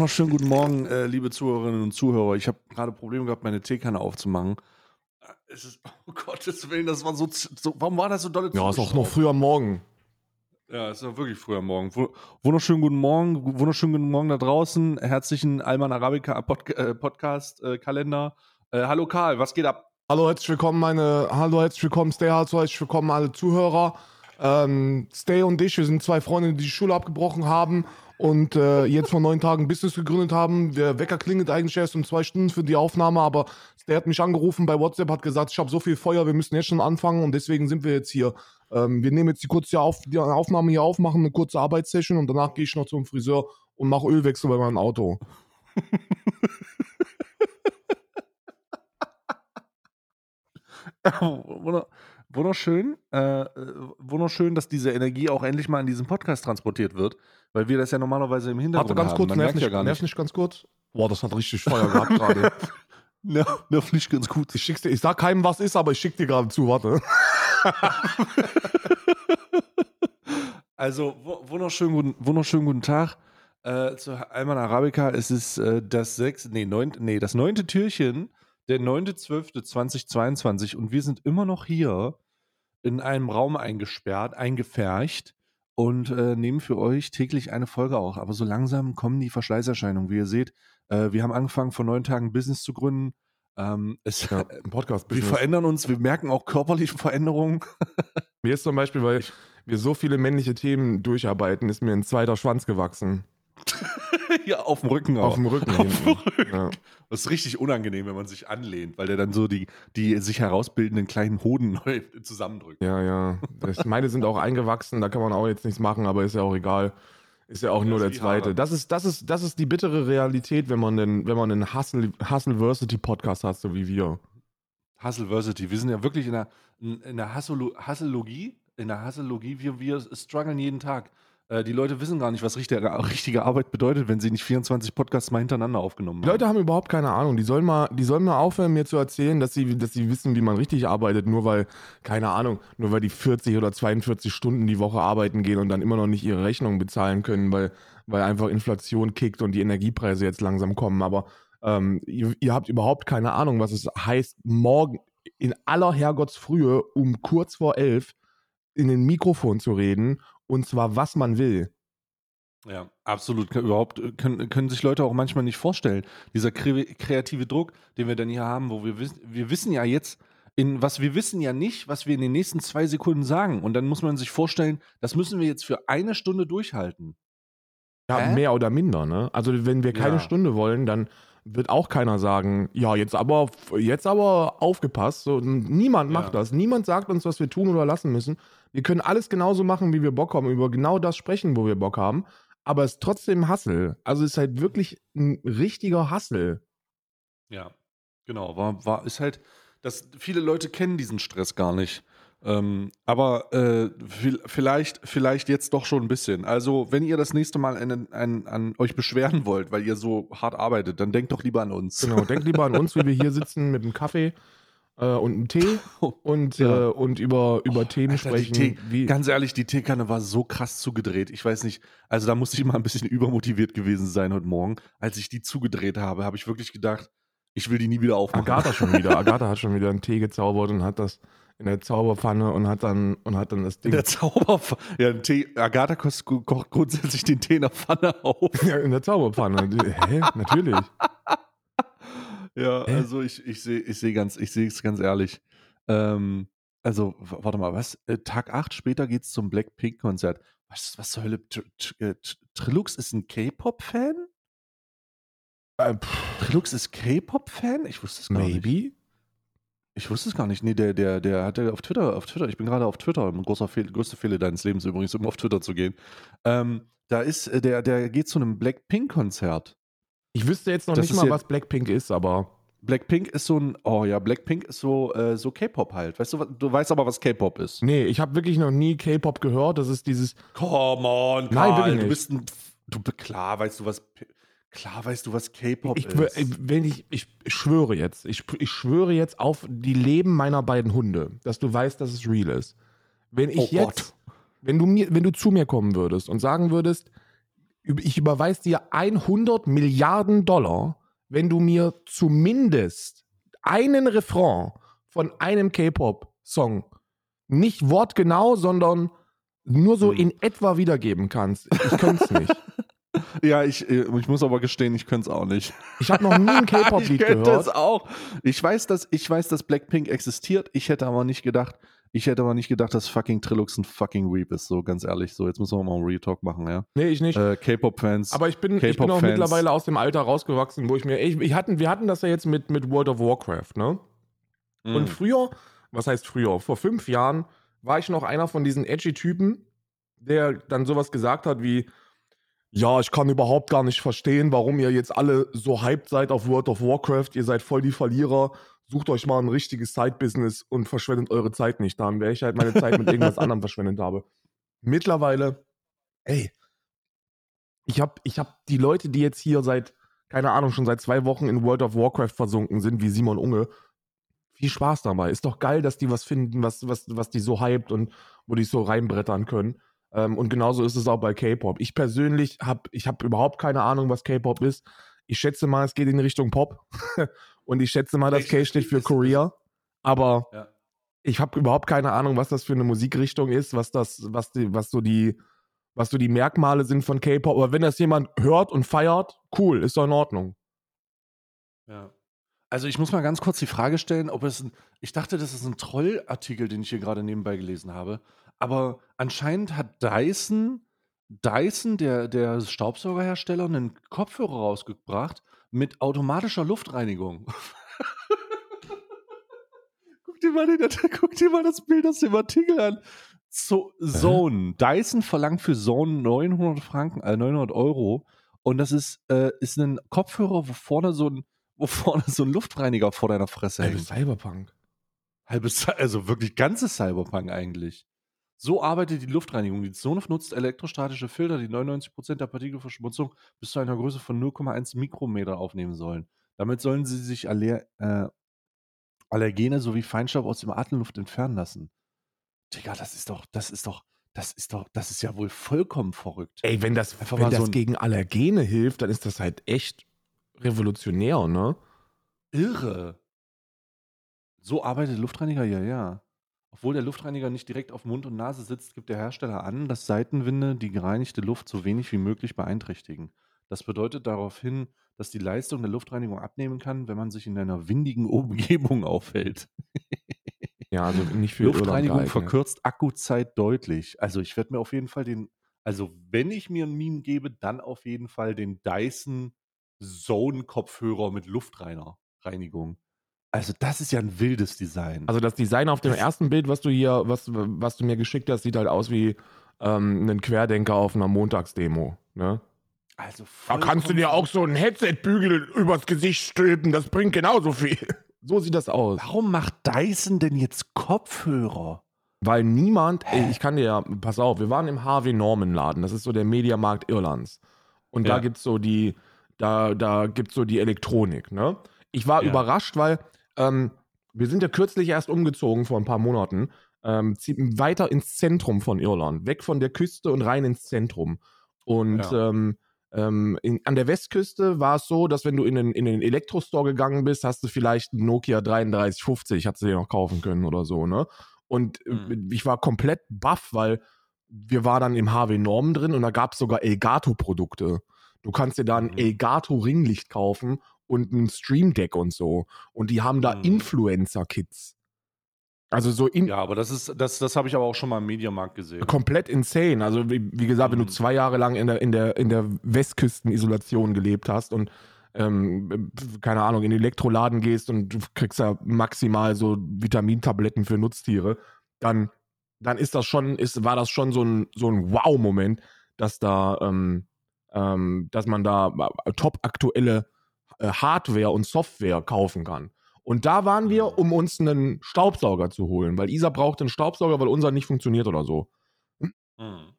Wunderschön, wunderschönen guten Morgen, äh, liebe Zuhörerinnen und Zuhörer. Ich habe gerade Probleme gehabt, meine Teekanne aufzumachen. Äh, Es ist, oh Gottes Willen, das war so, so warum war das so dolle Ja, ist auch noch früh am Morgen. Ja, es ist noch wirklich früh am Morgen. Wu- Wunderschönen guten Morgen, wunderschönen guten Morgen da draußen. Herzlichen Alman Arabica Pod äh, Podcast äh, Kalender. Äh, hallo Karl, was geht ab? Hallo, herzlich willkommen, meine. Hallo, herzlich willkommen, Stay Hard, herzlich willkommen, alle Zuhörer. Ähm, Stay und ich, wir sind zwei Freunde, die die Schule abgebrochen haben und äh, jetzt vor neun Tagen Business gegründet haben. Der Wecker klingelt eigentlich erst um zwei Stunden für die Aufnahme, aber Stay hat mich angerufen bei WhatsApp, hat gesagt, ich habe so viel Feuer, wir müssen jetzt schon anfangen und deswegen sind wir jetzt hier. Ähm, wir nehmen jetzt die kurze Auf die Aufnahme hier auf, machen eine kurze Arbeitssession und danach gehe ich noch zum Friseur und mache Ölwechsel bei meinem Auto. Wunder, wunderschön, äh, äh, wunderschön, dass diese Energie auch endlich mal in diesem Podcast transportiert wird, weil wir das ja normalerweise im Hintergrund Warte ganz haben. kurz, nerv nicht, ja nerv nicht. ganz kurz. Boah, das hat richtig Feuer gehabt gerade. Nerv, nerv nicht ganz gut. Ich schick's dir, ich sag keinem, was ist, aber ich schick dir gerade zu, warte. Also, wu- wunderschönen guten, wunderschönen guten Tag äh, zu Alman Arabica. Es ist äh, das sechs, nee, neun, nee, das neunte Türchen, der 9.12.2022 und wir sind immer noch hier in einem Raum eingesperrt, eingefercht und äh, nehmen für euch täglich eine Folge auch. Aber so langsam kommen die Verschleißerscheinungen. Wie ihr seht, äh, wir haben angefangen, vor neun Tagen ein Business zu gründen. Ähm, es, Ja, ein podcast wir verändern uns, wir merken auch körperliche Veränderungen. Mir ist zum Beispiel, weil wir so viele männliche Themen durcharbeiten, ist mir ein zweiter Schwanz gewachsen. ja, auf dem Rücken. Auf dem Rücken Auf dem. Rücken. Ja. Das ist richtig unangenehm, wenn man sich anlehnt, weil der dann so die, die sich herausbildenden kleinen Hoden neu zusammendrückt. ja, ja. Das, meine sind auch eingewachsen, da kann man auch jetzt nichts machen, aber ist ja auch egal. Ist ja auch nur der zweite. Das ist, das, ist, das ist die bittere Realität, wenn man einen, wenn man einen Hustle, Hustleversity-Podcast hat, so wie wir. Hustleversity. Wir sind ja wirklich in der, in der Hustlelogie. In der Hustlelogie, wir, wir strugglen jeden Tag. Äh, die Leute wissen gar nicht, was richtige, richtige Arbeit bedeutet, wenn sie nicht 24 Podcasts mal hintereinander aufgenommen Die haben. Leute haben überhaupt keine Ahnung. Die sollen mal, die sollen mal aufhören, mir zu erzählen, dass sie, dass sie wissen, wie man richtig arbeitet, nur weil, keine Ahnung, nur weil die 40 oder 42 Stunden die Woche arbeiten gehen und dann immer noch nicht ihre Rechnungen bezahlen können, weil, weil einfach Inflation kickt und die Energiepreise jetzt langsam kommen. Aber ähm, ihr, ihr habt überhaupt keine Ahnung, was es heißt, morgen in aller Herrgottsfrühe um kurz vor elf in den Mikrofon zu reden und zwar was man will. Ja, absolut. Überhaupt äh, können, können sich Leute auch manchmal nicht vorstellen. Dieser kre kreative Druck, den wir dann hier haben, wo wir wissen, wir wissen ja jetzt, in was wir wissen ja nicht, was wir in den nächsten zwei Sekunden sagen. Und dann muss man sich vorstellen, das müssen wir jetzt für eine Stunde durchhalten. Ja, Hä? mehr oder minder, ne? Also wenn wir keine Ja. Stunde wollen, dann wird auch keiner sagen, ja, jetzt aber, jetzt aber aufgepasst. So, niemand macht Ja. das. Niemand sagt uns, was wir tun oder lassen müssen. Wir können alles genauso machen, wie wir Bock haben, über genau das sprechen, wo wir Bock haben. Aber es ist trotzdem Hassel. Also es ist halt wirklich ein richtiger Hassel. Ja, genau. War, war, ist halt, dass viele Leute kennen diesen Stress gar nicht. Ähm, aber äh, vi- vielleicht, vielleicht jetzt doch schon ein bisschen. Also, wenn ihr das nächste Mal an, an, an euch beschweren wollt, weil ihr so hart arbeitet, dann denkt doch lieber an uns. Genau, denkt lieber an uns, wie wir hier sitzen mit einem Kaffee äh, und einem Tee und, Ja. äh, und über, über Themen Alter, sprechen. Tee, wie, ganz ehrlich, die Teekanne war so krass zugedreht. Ich weiß nicht, also da musste ich mal ein bisschen übermotiviert gewesen sein heute Morgen. Als ich die zugedreht habe, habe ich wirklich gedacht, ich will die nie wieder aufmachen. Agatha schon wieder. Agatha hat schon wieder einen Tee gezaubert und hat das in der Zauberpfanne und hat dann und hat dann das Ding Der Zauber, ja, Tee, Agatha kocht grundsätzlich den Tee in der Pfanne auf. ja, in der Zauberpfanne. Hä? Natürlich. Ja, Hä? also ich, ich sehe ich seh ganz, ich sehe es ganz ehrlich. Ähm, also, warte mal, was? Äh, Tag 8 später geht's zum Blackpink-Konzert. Was, was zur Hölle? Tr Tr äh, Tr- Trilux ist ein K-Pop-Fan? Äh, pff, Trilux ist K-Pop-Fan? Ich wusste es gar nicht. maybe. Ich wusste es gar nicht. Nee, der, der, der hat ja auf Twitter, auf Twitter, ich bin gerade auf Twitter, ein großer Fehl, größter Fehler deines Lebens übrigens, um auf Twitter zu gehen. Ähm, da ist, äh, der, der geht zu einem Blackpink-Konzert. Ich wüsste jetzt noch Das nicht mal, was Blackpink ist, aber Blackpink ist so ein, oh ja, Blackpink ist so, äh, so K-Pop halt. Weißt du, was- du weißt aber, was K-Pop ist. nee, ich habe wirklich noch nie K-Pop gehört. Das ist dieses Come on, Nein, Karl, wirklich du nicht. bist ein, du, klar weißt du, was, Klar weißt du, was K-Pop Ich, ist. ich, wenn ich, ich schwöre jetzt, ich, ich schwöre jetzt auf die Leben meiner beiden Hunde, dass du weißt, dass es real ist. Wenn ich Oh jetzt, wenn du mir, wenn du zu mir kommen würdest und sagen würdest, ich überweise dir 100 Milliarden Dollar, wenn du mir zumindest einen Refrain von einem K-Pop-Song nicht wortgenau, sondern nur so Hm. in etwa wiedergeben kannst. Ich könnte es nicht. Ja, ich, äh, ich muss aber gestehen, ich könnte es auch nicht. Ich habe noch nie ein ich K-Pop-Lied könnte es gehört. auch. Ich weiß, dass, ich weiß, dass Blackpink existiert. Ich hätte aber nicht gedacht, ich hätte aber nicht gedacht, dass fucking Trilux ein fucking Weep ist. So ganz ehrlich. So, jetzt müssen wir mal einen Retalk machen, ja. Nee, ich nicht. Äh, K-Pop-Fans. Aber ich bin, ich bin auch mittlerweile aus dem Alter rausgewachsen, wo ich mir. Ich, ich hatten, wir hatten das ja jetzt mit, mit World of Warcraft, ne? Mhm. Und früher, was heißt früher? Vor fünf Jahren war ich noch einer von diesen edgy Typen, der dann sowas gesagt hat wie: Ja, ich kann überhaupt gar nicht verstehen, warum ihr jetzt alle so hyped seid auf World of Warcraft. Ihr seid voll die Verlierer. Sucht euch mal ein richtiges Side-Business und verschwendet eure Zeit nicht. Dann wäre ich halt meine Zeit mit irgendwas anderem verschwendet habe. Mittlerweile, ey, ich habe ich hab die Leute, die jetzt hier seit, keine Ahnung, schon seit zwei Wochen in World of Warcraft versunken sind, wie Simon Unge, viel Spaß dabei. Ist doch geil, dass die was finden, was, was, was die so hypt und wo die so reinbrettern können. Ähm, und genauso ist es auch bei K-Pop. Ich persönlich habe ich hab überhaupt keine Ahnung, was K-Pop ist. Ich schätze mal, es geht in Richtung Pop. und ich schätze mal, das K steht für Korea. Aber Ja. ich habe überhaupt keine Ahnung, was das für eine Musikrichtung ist, was das, was die, was so die, was so die Merkmale sind von K-Pop. Aber wenn das jemand hört und feiert, cool, ist doch in Ordnung. Ja. Also ich muss mal ganz kurz die Frage stellen, ob es ein, ich dachte, das ist ein Trollartikel, den ich hier gerade nebenbei gelesen habe, aber anscheinend hat Dyson, Dyson, der, der Staubsaugerhersteller, einen Kopfhörer rausgebracht mit automatischer Luftreinigung. guck, dir mal den, guck dir mal das Bild aus dem Artikel an. So, Zone. Dyson verlangt für Zone 900 Franken, äh, 900 Euro. Und das ist, äh, ist ein Kopfhörer, wo vorne so ein, wo vorne so ein Luftreiniger vor deiner Fresse Ey, hängt. Cyberpunk. Halbes, also wirklich ganzes Cyberpunk eigentlich. So arbeitet die Luftreinigung. Die Zone nutzt elektrostatische Filter, die 99% der Partikelverschmutzung bis zu einer Größe von 0,1 Mikrometer aufnehmen sollen. Damit sollen sie sich Aller, äh, Allergene sowie Feinstaub aus dem Atemluft entfernen lassen. Digga, das ist doch, das ist doch, das ist doch, das ist ja wohl vollkommen verrückt. Ey, wenn das, Einfach wenn das so gegen Allergene hilft, dann ist das halt echt revolutionär, ne? Irre. So arbeitet Luftreiniger, ja, ja. Obwohl der Luftreiniger nicht direkt auf Mund und Nase sitzt, gibt der Hersteller an, dass Seitenwinde die gereinigte Luft so wenig wie möglich beeinträchtigen. Das bedeutet darauf hin, dass die Leistung der Luftreinigung abnehmen kann, wenn man sich in einer windigen Umgebung aufhält. Ja, also nicht für Irland Luftreinigung geeignet. verkürzt Akkuzeit deutlich. Also ich werde mir auf jeden Fall den, also wenn ich mir ein Meme gebe, dann auf jeden Fall den Dyson Zone Kopfhörer mit Luftreinigung. Also das ist ja ein wildes Design. Also das Design auf dem Das- ersten Bild, was du hier, was, was du mir geschickt hast, sieht halt aus wie ähm, ein Querdenker auf einer Montagsdemo. Ne? Also Da kannst du dir auch so einen Headset-Bügel übers Gesicht stülpen, das bringt genauso viel. So sieht das aus. Warum macht Dyson denn jetzt Kopfhörer? Weil niemand, ey, ich kann dir ja, pass auf, wir waren im HW Norman Laden, das ist so der Mediamarkt Irlands. Und da Ja. gibt's so die, da, da gibt's so die Elektronik, ne? Ich war Ja. überrascht, weil ähm, wir sind ja kürzlich erst umgezogen vor ein paar Monaten, ähm, weiter ins Zentrum von Irland, weg von der Küste und rein ins Zentrum. Und Ja. ähm, ähm, in, an der Westküste war es so, dass wenn du in den, in den Elektrostore gegangen bist, hast du vielleicht einen Nokia 3350, hast du dir noch kaufen können oder so, ne? Und äh, Mhm. ich war komplett baff, weil wir waren dann im HW Normen drin und da gab es sogar Elgato-Produkte. Du kannst dir da ein Mhm. Elgato-Ringlicht kaufen und ein Stream Deck und so. Und die haben da Mhm. Influencer-Kits. Also so in, Ja, aber das ist, das, das habe ich aber auch schon mal im Mediamarkt gesehen. komplett insane. Also wie, wie gesagt, wenn du Mhm. zwei Jahre lang in der, in der, in der Westküstenisolation gelebt hast und ähm, keine Ahnung, in den Elektroladen gehst und du kriegst da maximal so Vitamintabletten für Nutztiere, dann, dann ist das schon, ist, war das schon so ein, so ein Wow-Moment, dass da, ähm, ähm, dass man da top aktuelle äh, Hardware und Software kaufen kann. Und da waren wir, Mhm. um uns einen Staubsauger zu holen, weil Isa braucht einen Staubsauger, weil unser nicht funktioniert oder so. Mhm.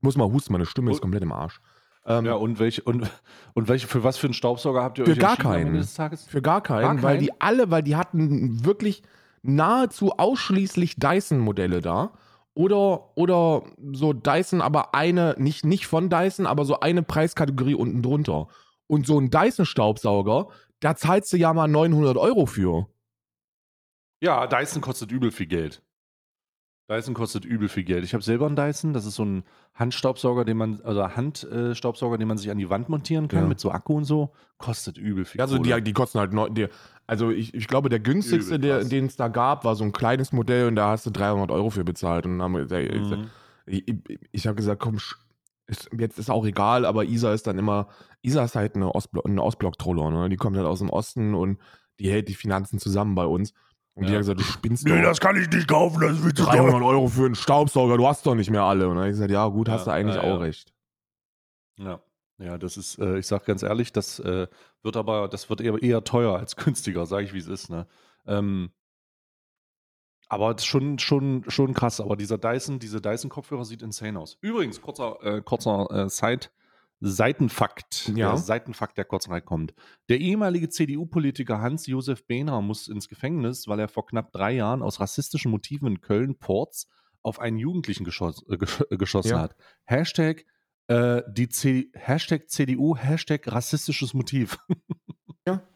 Muss mal husten, meine Stimme ist komplett im Arsch. Ähm, Ja, und welche, und, und welche, für was für einen Staubsauger habt ihr Für euch gar keinen. Ende des Tages? Für gar keinen, Gar weil keinen? die alle, weil die hatten wirklich nahezu ausschließlich Dyson-Modelle da. Oder, oder so Dyson, aber eine, nicht, nicht von Dyson, aber so eine Preiskategorie unten drunter. Und so ein Dyson-Staubsauger, da zahlst du ja mal 900 Euro für. Ja, Dyson kostet übel viel Geld. Dyson kostet übel viel Geld. Ich habe selber einen Dyson, das ist so ein Handstaubsauger, den man, also Handstaubsauger, den man sich an die Wand montieren kann Ja. mit so Akku und so. Kostet übel viel. Also Kohle. die, die kosten halt neun, die, also ich, ich glaube, der günstigste, der- den es da gab, war so ein kleines Modell und da hast du 300 Euro für bezahlt. Und haben Mhm. ich, ich, ich habe gesagt, komm, sch- ist, jetzt ist auch egal, aber Isa ist dann immer, Isa ist halt eine, Ostblo eine Ostblock-Troller, ne? Die kommt halt aus dem Osten und die hält die Finanzen zusammen bei uns. Und die Ja. hat gesagt, du spinnst Nee, doch. das kann ich nicht kaufen, das wird zu 300 teuer. Euro für einen Staubsauger, du hast doch nicht mehr alle. Und dann habe ich gesagt, ja gut, hast Ja, du eigentlich ja, auch recht. Ja. Ja, das ist, äh, ich sag ganz ehrlich, das äh, wird aber, das wird eher, eher teuer als günstiger, sage ich, wie es ist, ne? Ähm, aber schon, schon, schon krass. Aber dieser Dyson, diese Dyson-Kopfhörer sieht insane aus. Übrigens, kurzer, äh, kurzer äh, Side, Seitenfakt. Ja. Der Seitenfakt, der kurz reinkommt. Der ehemalige CDU-Politiker Hans-Josef Behner muss ins Gefängnis, weil er vor knapp drei Jahren aus rassistischen Motiven in Köln-Ports auf einen Jugendlichen geschoss, äh, gesch äh, geschossen Ja. hat. Hashtag, äh, die C Hashtag CDU, Hashtag rassistisches Motiv. Ja.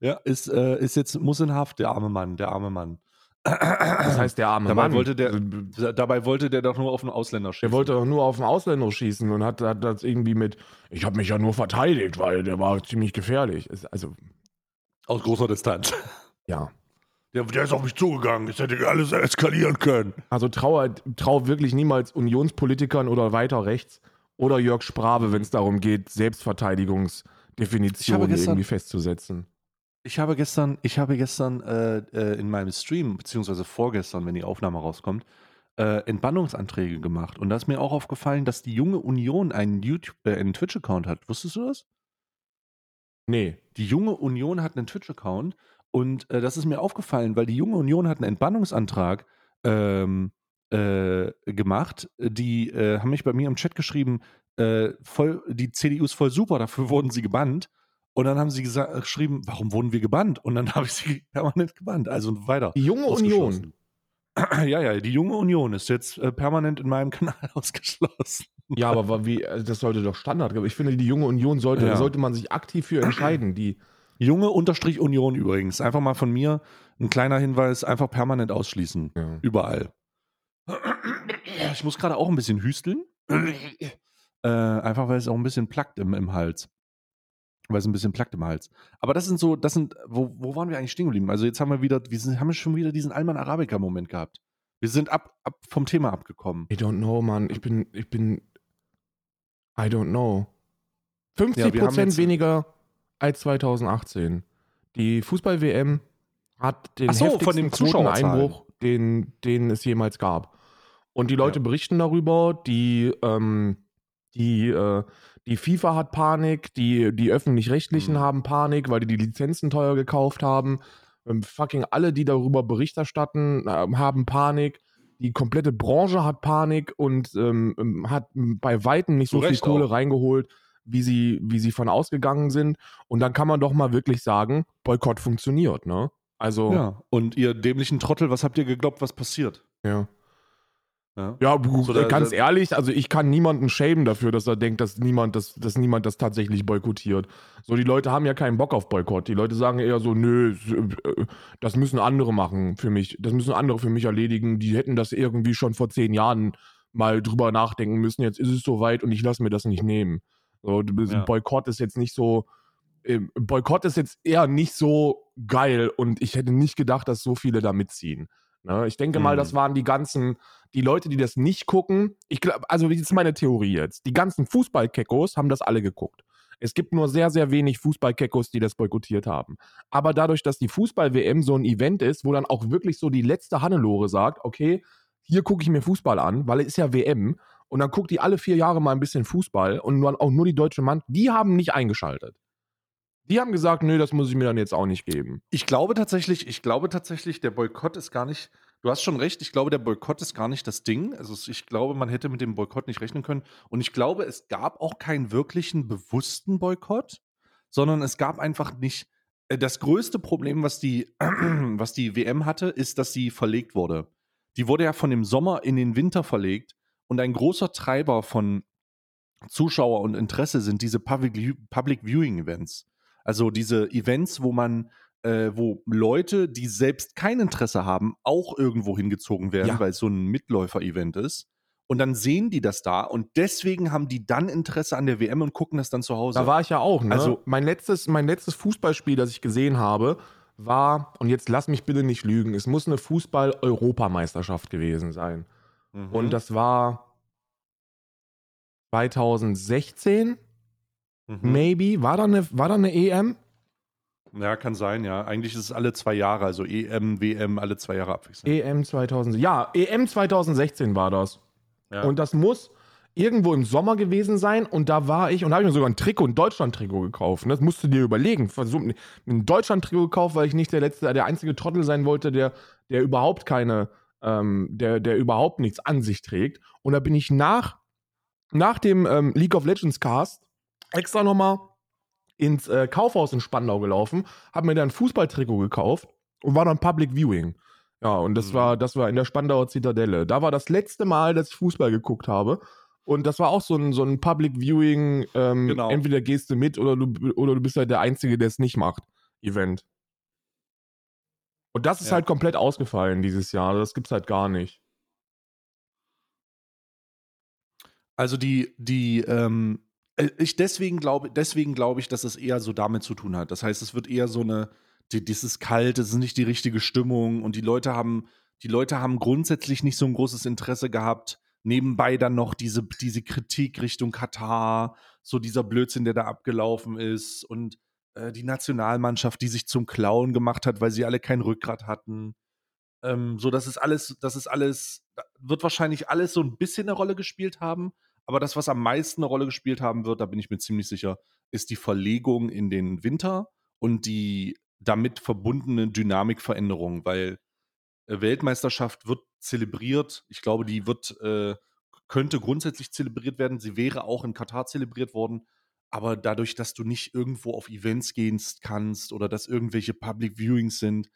Ja, ist, äh, ist jetzt, muss in Haft, der arme Mann, der arme Mann. Das heißt, der arme dabei Mann, wollte der, also, dabei wollte der doch nur auf einen Ausländer schießen. Der wollte doch nur auf den Ausländer schießen und hat, hat das irgendwie mit, ich habe mich ja nur verteidigt, weil der war ziemlich gefährlich. Also, Aus großer Distanz. ja. Der, der ist auf mich zugegangen, es hätte alles eskalieren können. Also traue trau wirklich niemals Unionspolitikern oder weiter rechts oder Jörg Sprave, wenn es darum geht, Ich Selbstverteidigungsdefinitionen irgendwie festzusetzen. Ich habe gestern, ich habe gestern äh, äh, in meinem Stream, beziehungsweise vorgestern, wenn die Aufnahme rauskommt, äh, Entbannungsanträge gemacht. Und da ist mir auch aufgefallen, dass die junge Union einen YouTube, äh, einen Twitch-Account hat. Wusstest du das? Nee. Die junge Union hat einen Twitch-Account und äh, das ist mir aufgefallen, weil die junge Union hat einen Entbannungsantrag ähm, äh, gemacht. Die äh, haben mich bei mir im Chat geschrieben, äh, voll, die CDU ist voll super, dafür wurden sie gebannt. Und dann haben sie gesa- geschrieben, warum wurden wir gebannt? Und dann habe ich sie permanent gebannt. Also weiter. Die junge Union. Ja, ja, die junge Union ist jetzt äh, permanent in meinem Kanal ausgeschlossen. Ja, aber wie, also das sollte doch Standard. Ich finde, die junge Union sollte, Ja. sollte man sich aktiv für entscheiden. Die, Junge Unterstrich Union übrigens. Einfach mal von mir ein kleiner Hinweis, einfach permanent ausschließen. ja. Überall. Ich muss gerade auch ein bisschen hüsteln. Äh, einfach weil es auch ein bisschen plackt im, im Hals. Weil es ein bisschen plackt im Hals. Aber das sind so, das sind, wo, wo waren wir eigentlich stehen geblieben? Also jetzt haben wir wieder, wir sind, haben schon wieder diesen Alman Arabica-Moment gehabt. Wir sind ab, ab vom Thema abgekommen. I don't know, Mann. Ich bin, ich bin, I don't know. 50 Ja, Prozent weniger als 2018. Die Fußball-WM hat den so, von heftigsten. Quoteneinbruch, den, den es jemals gab. Und die Leute Ja. berichten darüber, die, ähm, die, äh, die FIFA hat Panik, die, die Öffentlich-Rechtlichen Mhm. haben Panik, weil die die Lizenzen teuer gekauft haben. Ähm, fucking alle, die darüber Bericht erstatten, ähm, haben Panik. Die komplette Branche hat Panik und ähm, ähm, hat bei Weitem nicht so viel Kohle auch. reingeholt, wie sie, wie sie von ausgegangen sind. Und dann kann man doch mal wirklich sagen, Boykott funktioniert, ne? Also, Ja. Und ihr dämlichen Trottel, was habt ihr geglaubt, was passiert? ja. Ja. Ja, So, da- ganz da- ehrlich, also ich kann niemanden schämen dafür, dass er denkt, dass niemand das, dass niemand das tatsächlich boykottiert. So, die Leute haben ja keinen Bock auf Boykott. Die Leute sagen eher so, nö, äh, das müssen andere machen für mich. Das müssen andere für mich erledigen. Die hätten das irgendwie schon vor zehn Jahren mal drüber nachdenken müssen. Jetzt ist es soweit und ich lasse mir das nicht nehmen. So, Ja. Boykott ist jetzt nicht so. ähm, Boykott ist jetzt eher nicht so geil und ich hätte nicht gedacht, dass so viele da mitziehen. Ne? Ich denke mal, Mhm. das waren die ganzen, die Leute, die das nicht gucken. Ich glaube, also das ist meine Theorie jetzt. Die ganzen Fußballkeckos haben das alle geguckt. Es gibt nur sehr, sehr wenig Fußballkeckos, die das boykottiert haben. Aber dadurch, dass die Fußball-WM so ein Event ist, wo dann auch wirklich so die letzte Hannelore sagt, okay, hier gucke ich mir Fußball an, weil es ist ja WM. Und dann guckt die alle vier Jahre mal ein bisschen Fußball und nur, auch nur die deutsche Mann, die haben nicht eingeschaltet. Die haben gesagt, nö, das muss ich mir dann jetzt auch nicht geben. Ich glaube tatsächlich, ich glaube tatsächlich, der Boykott ist gar nicht, du hast schon recht, ich glaube, der Boykott ist gar nicht das Ding. Also ich glaube, man hätte mit dem Boykott nicht rechnen können. Und ich glaube, es gab auch keinen wirklichen bewussten Boykott, sondern es gab einfach nicht. äh, Das größte Problem, was die, was die WM hatte, ist, dass sie verlegt wurde. die wurde ja von dem Sommer in den Winter verlegt und ein großer Treiber von Zuschauer und Interesse sind diese Public, Public Viewing Events. Also diese Events, wo man, äh, wo Leute, die selbst kein Interesse haben, auch irgendwo hingezogen werden, Ja. weil es so ein Mitläufer-Event ist. Und dann sehen die das da und deswegen haben die dann Interesse an der WM und gucken das dann zu Hause. Da war ich ja auch. Ne? Also- mein, letztes, mein letztes Fußballspiel, das ich gesehen habe, war, und jetzt lass mich bitte nicht lügen, es muss eine Fußball-Europameisterschaft gewesen sein. Mhm. Und das war 2016, Mhm. maybe. War da, eine, war da eine EM? Ja, kann sein, ja. Eigentlich ist es alle zwei Jahre, also EM, WM, alle zwei Jahre abwechselnd. EM 2000. Ja, EM 2016 war das. Ja. Und das muss irgendwo im Sommer gewesen sein. Und da war ich und da habe ich mir sogar ein Trikot, ein Deutschland-Trikot gekauft. Und das musst du dir überlegen. Versuch, ein Deutschland-Trikot gekauft, weil ich nicht der letzte, der einzige Trottel sein wollte, der, der überhaupt keine, ähm, der, der überhaupt nichts an sich trägt. Und da bin ich nach, nach dem ähm, League of Legends Cast extra nochmal ins äh, Kaufhaus in Spandau gelaufen, habe mir dann ein Fußballtrikot gekauft und war dann Public Viewing. Ja, und das Mhm. war, das war in der Spandauer Zitadelle. Da war das letzte Mal, dass ich Fußball geguckt habe. Und das war auch so ein, so ein Public Viewing, ähm, Genau. entweder gehst du mit oder du, oder du bist halt der Einzige, der es nicht macht, Event. Und das ist Ja. halt komplett ausgefallen dieses Jahr. Das gibt's halt gar nicht. Also die, die, ähm, äh, ich deswegen glaube, deswegen glaube ich, dass es eher so damit zu tun hat. Das heißt, es wird eher so eine, die, das ist kalt, es ist nicht die richtige Stimmung und die Leute haben, die Leute haben grundsätzlich nicht so ein großes Interesse gehabt. Nebenbei dann noch diese, diese Kritik Richtung Katar, so dieser Blödsinn, der da abgelaufen ist und äh, die Nationalmannschaft, die sich zum Clown gemacht hat, weil sie alle kein Rückgrat hatten. Ähm, so, das ist alles, das ist alles, wird wahrscheinlich alles so ein bisschen eine Rolle gespielt haben. Aber das, was am meisten eine Rolle gespielt haben wird, da bin ich mir ziemlich sicher, ist die Verlegung in den Winter und die damit verbundene Dynamikveränderung, weil äh, Weltmeisterschaft wird zelebriert. Ich glaube, die wird, äh, könnte grundsätzlich zelebriert werden. Sie wäre auch in Katar zelebriert worden. Aber dadurch, dass du nicht irgendwo auf Events gehen kannst oder dass irgendwelche Public Viewings sind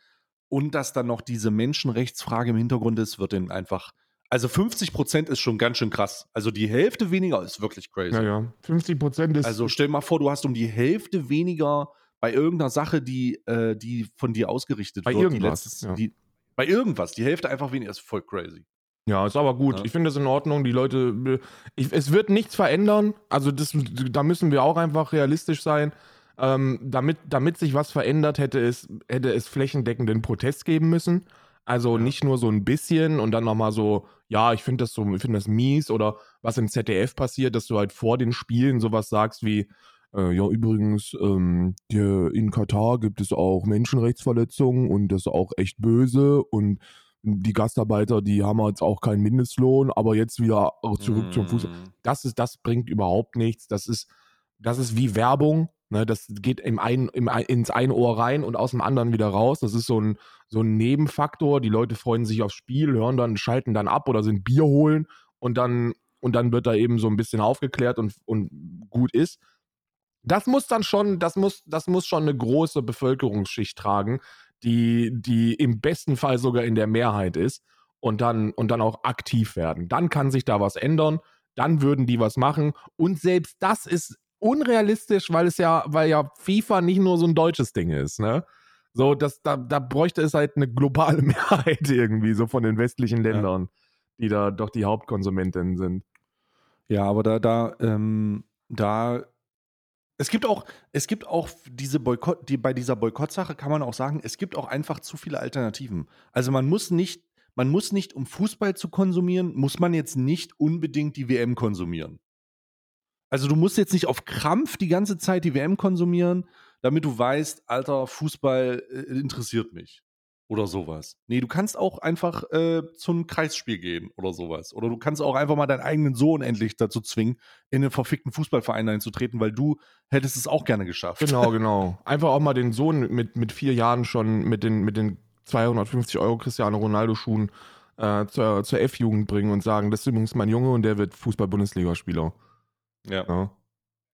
und dass dann noch diese Menschenrechtsfrage im Hintergrund ist, wird dann einfach. Also 50 Prozent ist schon ganz schön krass. Also die Hälfte weniger ist wirklich crazy. Ja, ja. 50 Prozent ist. Also stell dir mal vor, du hast um die Hälfte weniger bei irgendeiner Sache, die, äh, die von dir ausgerichtet Bei wird. irgendwas, Die letztes, ja. die, bei irgendwas. Die Hälfte einfach weniger ist voll crazy. Ja, ist aber gut. Ja. Ich finde es in Ordnung. Die Leute, ich, es wird nichts verändern. Also das, da müssen wir auch einfach realistisch sein. Ähm, damit, damit sich was verändert, hätte es, hätte es flächendeckenden Protest geben müssen. Also Ja. nicht nur so ein bisschen und dann nochmal so, ja, ich finde das so, ich finde das mies oder was im ZDF passiert, dass du halt vor den Spielen sowas sagst wie, äh, ja, übrigens, ähm, der, in Katar gibt es auch Menschenrechtsverletzungen und das ist auch echt böse und die Gastarbeiter, die haben jetzt auch keinen Mindestlohn, aber jetzt wieder zurück zum Fußball. Mm. Das ist, das bringt überhaupt nichts. Das ist, das ist wie Werbung. Ne? Das geht im ein, im, ins eine Ohr rein und aus dem anderen wieder raus. Das ist so ein, so ein Nebenfaktor. Die Leute freuen sich aufs Spiel, hören dann, schalten dann ab oder sind Bier holen und dann, und dann wird da eben so ein bisschen aufgeklärt und, und gut ist. Das muss dann schon, das muss, das muss schon eine große Bevölkerungsschicht tragen, die, die im besten Fall sogar in der Mehrheit ist und dann, und dann auch aktiv werden. Dann kann sich da was ändern, dann würden die was machen. Und selbst das ist unrealistisch, weil es ja, weil ja FIFA nicht nur so ein deutsches Ding ist, ne? So, das, da, da bräuchte es halt eine globale Mehrheit irgendwie, so von den westlichen Ländern, die da doch die Hauptkonsumentinnen sind. Ja, aber da, da, ähm, da. Es gibt auch, es gibt auch diese Boykott, die bei dieser Boykottsache kann man auch sagen, es gibt auch einfach zu viele Alternativen. Also man muss nicht, man muss nicht, um Fußball zu konsumieren, muss man jetzt nicht unbedingt die WM konsumieren. Also du musst jetzt nicht auf Krampf die ganze Zeit die WM konsumieren, damit du weißt, alter, Fußball äh, interessiert mich. Oder sowas. Nee, du kannst auch einfach äh, zum Kreisspiel gehen oder sowas. Oder du kannst auch einfach mal deinen eigenen Sohn endlich dazu zwingen, in den verfickten Fußballverein einzutreten, weil du hättest es auch gerne geschafft. Genau, genau. Einfach auch mal den Sohn mit, mit vier Jahren schon mit den, mit den 250 Euro Cristiano Ronaldo-Schuhen äh, zur, zur F-Jugend bringen und sagen, das ist übrigens mein Junge und der wird Fußball-Bundesligaspieler. Ja. Ja.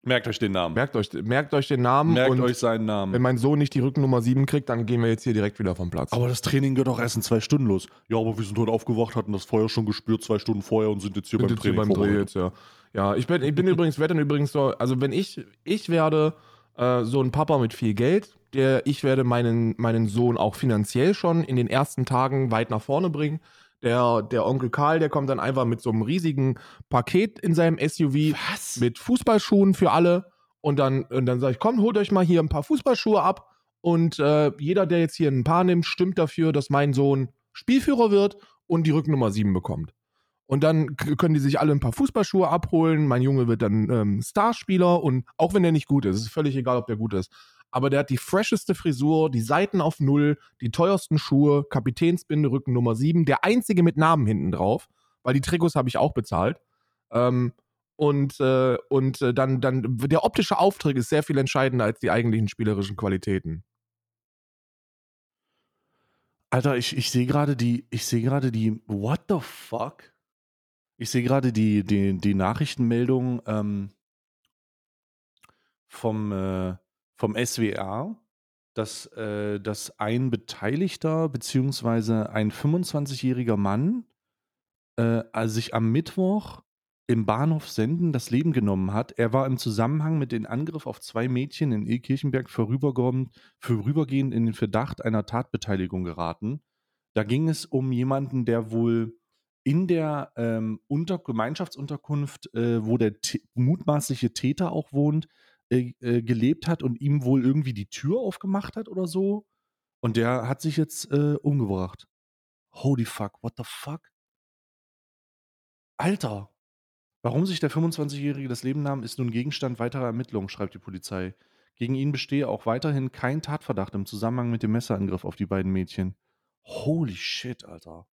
Merkt euch den Namen. Merkt euch, merkt euch den Namen Merkt und euch seinen wenn Namen. mein Sohn nicht die Rückennummer 7 kriegt, dann gehen wir jetzt hier direkt wieder vom Platz. Aber das Training geht doch erst in zwei Stunden los. Ja, aber wir sind heute aufgewacht, hatten das Feuer schon gespürt, zwei Stunden vorher und sind jetzt hier Sind beim jetzt hier Training. beim Dreh jetzt, ja. Ja, ich bin, ich bin übrigens, werde dann übrigens so, also wenn ich, ich werde äh, so ein Papa mit viel Geld, der, ich werde meinen, meinen Sohn auch finanziell schon in den ersten Tagen weit nach vorne bringen. Der, der Onkel Karl, der kommt dann einfach mit so einem riesigen Paket in seinem SUV Was? mit Fußballschuhen für alle. Und dann, und dann sage ich, komm, holt euch mal hier ein paar Fußballschuhe ab. Und äh, jeder, der jetzt hier ein paar nimmt, stimmt dafür, dass mein Sohn Spielführer wird und die Rücknummer 7 bekommt. Und dann können die sich alle ein paar Fußballschuhe abholen. Mein Junge wird dann ähm, Starspieler und auch wenn der nicht gut ist, ist völlig egal, ob der gut ist. Aber der hat die fresheste Frisur, die Seiten auf Null, die teuersten Schuhe, Kapitänsbinde, Rückennummer 7, der einzige mit Namen hinten drauf, weil die Trikots habe ich auch bezahlt. Ähm, und äh, und äh, dann, dann, der optische Auftritt ist sehr viel entscheidender als die eigentlichen spielerischen Qualitäten. Alter, ich, ich sehe gerade die, ich sehe gerade die, what the fuck? Ich sehe gerade die, die, die Nachrichtenmeldung ähm, vom, äh, vom SWR, dass, äh, dass ein Beteiligter beziehungsweise ein 25-jähriger Mann äh, also sich am Mittwoch im Bahnhof Senden das Leben genommen hat. Er war im Zusammenhang mit dem Angriff auf zwei Mädchen in Ilkirchenberg vorübergehend, in den Verdacht einer Tatbeteiligung geraten. Da ging es um jemanden, der wohl in der ähm, Unter Gemeinschaftsunterkunft, äh, wo der mutmaßliche Täter auch wohnt, äh, äh, gelebt hat und ihm wohl irgendwie die Tür aufgemacht hat oder so. Und der hat sich jetzt äh, umgebracht. Holy fuck, what the fuck? Alter, warum sich der 25-Jährige das Leben nahm, ist nun Gegenstand weiterer Ermittlungen, schreibt die Polizei. Gegen ihn bestehe auch weiterhin kein Tatverdacht im Zusammenhang mit dem Messerangriff auf die beiden Mädchen. Holy shit, Alter.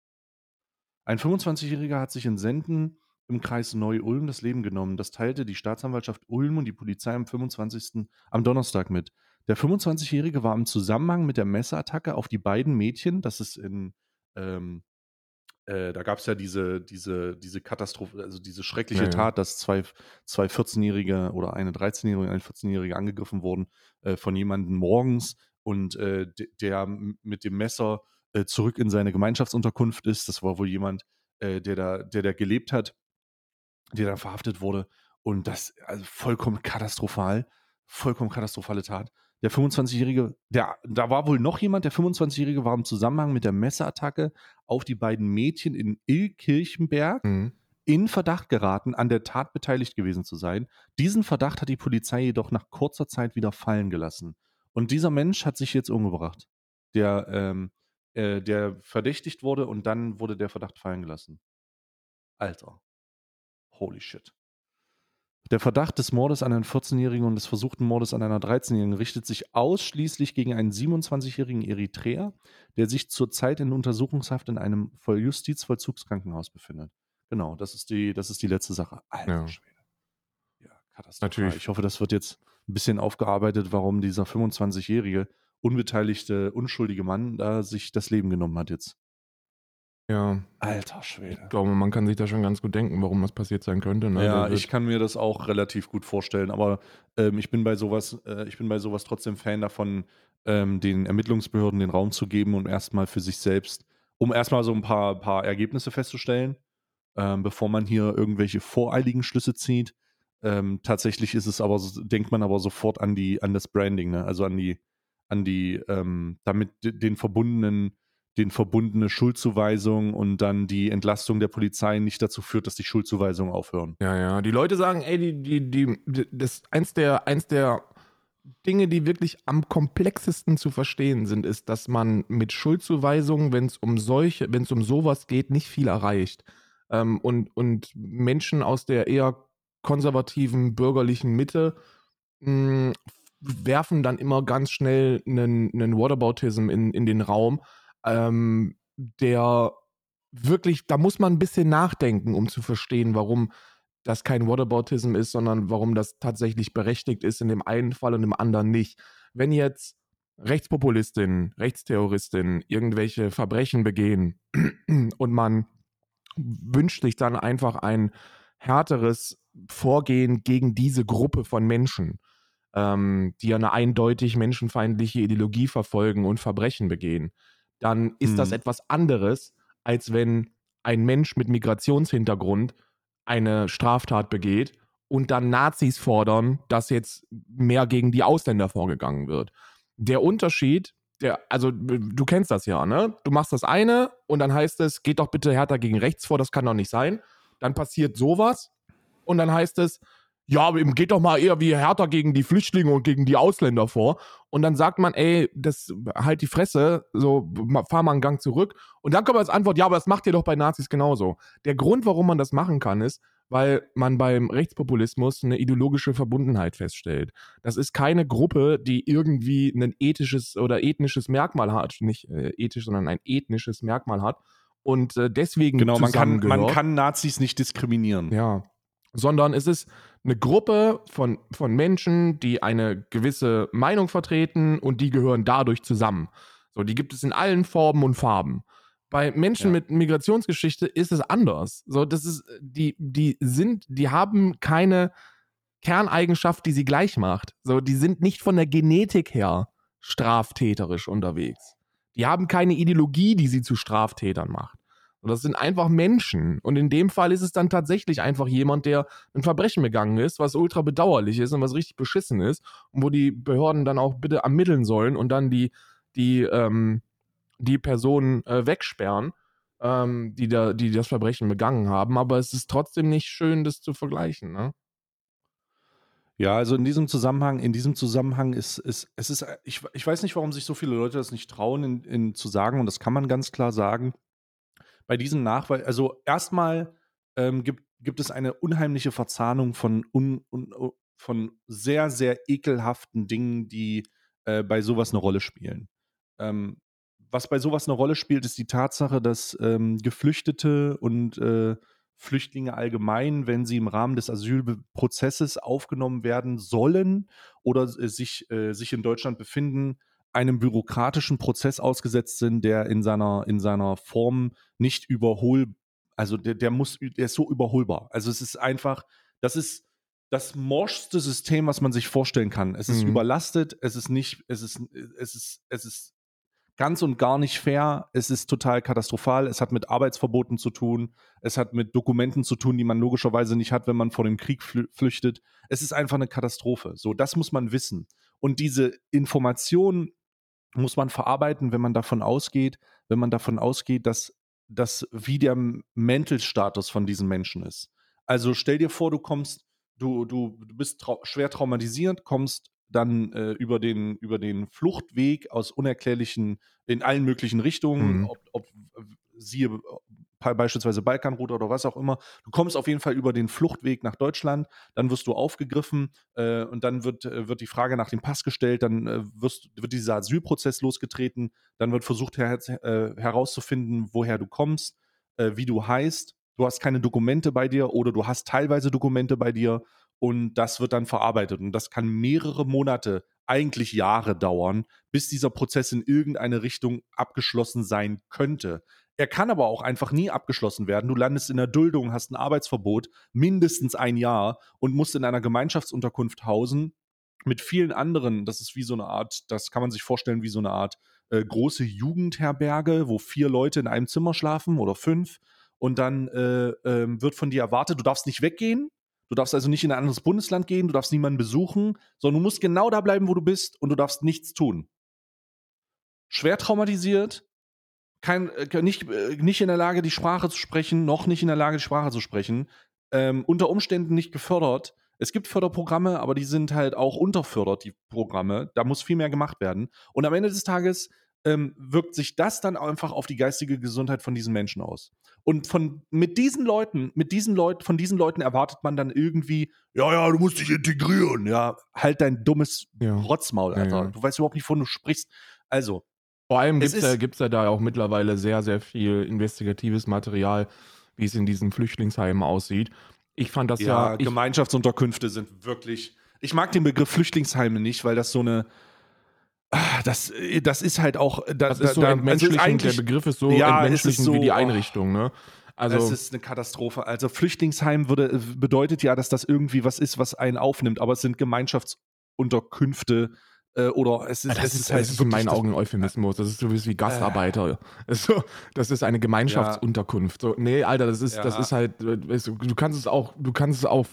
Ein 25-Jähriger hat sich in Senden im Kreis Neu-Ulm das Leben genommen. Das teilte die Staatsanwaltschaft Ulm und die Polizei am 25. am Donnerstag mit. Der 25-Jährige war im Zusammenhang mit der Messerattacke auf die beiden Mädchen, das ist in, ähm, äh, da gab es ja diese, diese, diese Katastrophe, also diese schreckliche Ja, ja. Tat, dass zwei, zwei 14-Jährige oder eine 13-Jährige und eine 14-Jährige angegriffen wurden äh, von jemandem morgens und äh, de- der mit dem Messer äh, zurück in seine Gemeinschaftsunterkunft ist. Das war wohl jemand, äh, der, da, der da gelebt hat, der da verhaftet wurde. Und das also vollkommen katastrophal, vollkommen katastrophale Tat. Der 25-Jährige, der, da war wohl noch jemand, der 25-Jährige war im Zusammenhang mit der Messerattacke auf die beiden Mädchen in Illkirchenberg Mhm. in Verdacht geraten, an der Tat beteiligt gewesen zu sein. Diesen Verdacht hat die Polizei jedoch nach kurzer Zeit wieder fallen gelassen. Und dieser Mensch hat sich jetzt umgebracht, der, ähm, äh, der verdächtigt wurde und dann wurde der Verdacht fallen gelassen. Alter. Holy shit. Der Verdacht des Mordes an einem 14-Jährigen und des versuchten Mordes an einer 13-Jährigen richtet sich ausschließlich gegen einen 27-jährigen Eritreer, der sich zurzeit in Untersuchungshaft in einem Voll- Justizvollzugskrankenhaus befindet. Genau, das ist die, das ist die letzte Sache. Alter Ja. Schwede. Ja, katastrophal. Natürlich. Ich hoffe, das wird jetzt ein bisschen aufgearbeitet, warum dieser 25-jährige, unbeteiligte, unschuldige Mann da sich das Leben genommen hat jetzt. Ja, Alter Schwede. ich glaube, man kann sich da schon ganz gut denken, warum das passiert sein könnte. Ne? Ja, ich kann mir das auch relativ gut vorstellen, aber ähm, ich bin bei sowas, äh, ich bin bei sowas trotzdem Fan davon, ähm, den Ermittlungsbehörden den Raum zu geben, um erstmal für sich selbst, um erstmal so ein paar, paar Ergebnisse festzustellen, ähm, bevor man hier irgendwelche voreiligen Schlüsse zieht. Ähm, tatsächlich ist es aber, so- denkt man aber sofort an die, an das Branding, ne? also an die, an die, ähm, damit den verbundenen, den verbundene Schuldzuweisung und dann die Entlastung der Polizei nicht dazu führt, dass die Schuldzuweisungen aufhören. Ja, ja. Die Leute sagen, ey, die, die, die, das eins der, eins der Dinge, die wirklich am komplexesten zu verstehen sind, ist, dass man mit Schuldzuweisungen, wenn es um solche, wenn es um sowas geht, nicht viel erreicht. Ähm, und, und Menschen aus der eher konservativen bürgerlichen Mitte mh, werfen dann immer ganz schnell einen, einen Whataboutism in, in den Raum, ähm, der wirklich, da muss man ein bisschen nachdenken, um zu verstehen, warum das kein Whataboutism ist, sondern warum das tatsächlich berechtigt ist in dem einen Fall und im anderen nicht. Wenn jetzt Rechtspopulistinnen, Rechtsterroristinnen irgendwelche Verbrechen begehen und man wünscht sich dann einfach ein härteres Vorgehen gegen diese Gruppe von Menschen, ähm, die eine eindeutig menschenfeindliche Ideologie verfolgen und Verbrechen begehen, dann ist das Mhm. etwas anderes, als wenn ein Mensch mit Migrationshintergrund eine Straftat begeht und dann Nazis fordern, dass jetzt mehr gegen die Ausländer vorgegangen wird. Der Unterschied, der, also du kennst das ja, ne? Du machst das eine und dann heißt es, geht doch bitte härter gegen rechts vor, das kann doch nicht sein. Dann passiert sowas und dann heißt es, ja, aber eben geht doch mal eher wie härter gegen die Flüchtlinge und gegen die Ausländer vor. Und dann sagt man, ey, das halt die Fresse, so fahr mal einen Gang zurück. Und dann kommt als Antwort, ja, aber das macht ihr doch bei Nazis genauso. Der Grund, warum man das machen kann, ist, weil man beim Rechtspopulismus eine ideologische Verbundenheit feststellt. Das ist keine Gruppe, die irgendwie ein ethisches oder ethnisches Merkmal hat, nicht äh, ethisch, sondern ein ethnisches Merkmal hat und äh, deswegen Genau, man kann, man kann Nazis nicht diskriminieren. Ja. Sondern es ist eine Gruppe von, von Menschen, die eine gewisse Meinung vertreten und die gehören dadurch zusammen. So, die gibt es in allen Formen und Farben. Bei Menschen Ja. mit Migrationsgeschichte ist es anders. So, das ist, die, die sind, die haben keine Kerneigenschaft, die sie gleich macht. So, die sind nicht von der Genetik her straftäterisch unterwegs. Die haben keine Ideologie, die sie zu Straftätern macht. Das sind einfach Menschen. Und in dem Fall ist es dann tatsächlich einfach jemand, der ein Verbrechen begangen ist, was ultra bedauerlich ist und was richtig beschissen ist. Und wo die Behörden dann auch bitte ermitteln sollen und dann die, die, ähm, die Personen äh, wegsperren, ähm, die, da, die das Verbrechen begangen haben. Aber es ist trotzdem nicht schön, das zu vergleichen. Ne? Ja, also in diesem Zusammenhang, in diesem Zusammenhang ist, ist es ist, ich, ich weiß nicht, warum sich so viele Leute das nicht trauen, in, in, zu sagen, und das kann man ganz klar sagen. Bei diesem Nachweis, also erstmal ähm, gibt, gibt es eine unheimliche Verzahnung von, un, un, von sehr, sehr ekelhaften Dingen, die äh, bei sowas eine Rolle spielen. Ähm, was bei sowas eine Rolle spielt, ist die Tatsache, dass ähm, Geflüchtete und äh, Flüchtlinge allgemein, wenn sie im Rahmen des Asylprozesses aufgenommen werden sollen oder äh, sich, äh, sich in Deutschland befinden, einem bürokratischen Prozess ausgesetzt sind, der in seiner, in seiner Form nicht überhol, also der, der muss, der ist so überholbar. Also es ist einfach, das ist das morschste System, was man sich vorstellen kann. Es ist Mhm. überlastet, es ist nicht, es ist, es ist, es ist ganz und gar nicht fair. Es ist total katastrophal. Es hat mit Arbeitsverboten zu tun. Es hat mit Dokumenten zu tun, die man logischerweise nicht hat, wenn man vor dem Krieg flü flüchtet. Es ist einfach eine Katastrophe. So, das muss man wissen. Und diese Information muss man verarbeiten, wenn man davon ausgeht, wenn man davon ausgeht, dass das wie der Mental-Status von diesen Menschen ist. Also stell dir vor, du kommst, du, du, du bist trau schwer traumatisiert, kommst dann äh, über, den, über den Fluchtweg aus unerklärlichen, in allen möglichen Richtungen, Mhm. ob, ob siehe beispielsweise Balkanroute oder was auch immer. Du kommst auf jeden Fall über den Fluchtweg nach Deutschland, dann wirst du aufgegriffen äh, und dann wird, äh, wird die Frage nach dem Pass gestellt, dann äh, wirst, wird dieser Asylprozess losgetreten, dann wird versucht her, äh, herauszufinden, woher du kommst, äh, wie du heißt. Du hast keine Dokumente bei dir oder du hast teilweise Dokumente bei dir und das wird dann verarbeitet. Und das kann mehrere Monate, eigentlich Jahre dauern, bis dieser Prozess in irgendeine Richtung abgeschlossen sein könnte. Er kann aber auch einfach nie abgeschlossen werden. Du landest in der Duldung, hast ein Arbeitsverbot, mindestens ein Jahr und musst in einer Gemeinschaftsunterkunft hausen mit vielen anderen. Das ist wie so eine Art, das kann man sich vorstellen, wie so eine Art äh, große Jugendherberge, wo vier Leute in einem Zimmer schlafen oder fünf. Und dann äh, ähm, wird von dir erwartet, du darfst nicht weggehen. Du darfst also nicht in ein anderes Bundesland gehen, du darfst niemanden besuchen, sondern du musst genau da bleiben, wo du bist und du darfst nichts tun. Schwer traumatisiert, kein, äh, nicht, äh, nicht in der Lage, die Sprache zu sprechen, noch nicht in der Lage, die Sprache zu sprechen, ähm, unter Umständen nicht gefördert. Es gibt Förderprogramme, aber die sind halt auch unterfördert, die Programme. Da muss viel mehr gemacht werden. Und am Ende des Tages ähm, wirkt sich das dann einfach auf die geistige Gesundheit von diesen Menschen aus. Und von mit diesen Leuten, mit diesen Leuten, von diesen Leuten erwartet man dann irgendwie, Ja, ja, du musst dich integrieren. ja, halt dein dummes Ja. Rotzmaul, Ja, Alter. ja. Du weißt überhaupt nicht, wovon du sprichst. Also, Vor allem gibt es ja, ist- gibt's ja da auch mittlerweile sehr, sehr viel investigatives Material, wie es in diesen Flüchtlingsheimen aussieht. Ich fand das ja, ja, ich, Gemeinschaftsunterkünfte sind wirklich. Ich mag den Begriff Flüchtlingsheime nicht, weil das so eine. Ah, Das, das ist halt auch. Da, das ist so da, entmenschlichend, also der Begriff ist so Ja, entmenschlichend wie so, die oh. Einrichtung, ne? Also, es ist eine Katastrophe. Also Flüchtlingsheim würde, bedeutet ja, dass das irgendwie was ist, was einen aufnimmt, aber es sind Gemeinschaftsunterkünfte äh, oder es ist, das es ist, halt das ist in meinen Augen ein Euphemismus. Das ist so wie Gastarbeiter. Also, das ist eine Gemeinschaftsunterkunft. So, nee, Alter, das ist, das Ja. ist halt, äh, du kannst es auch, du kannst es auch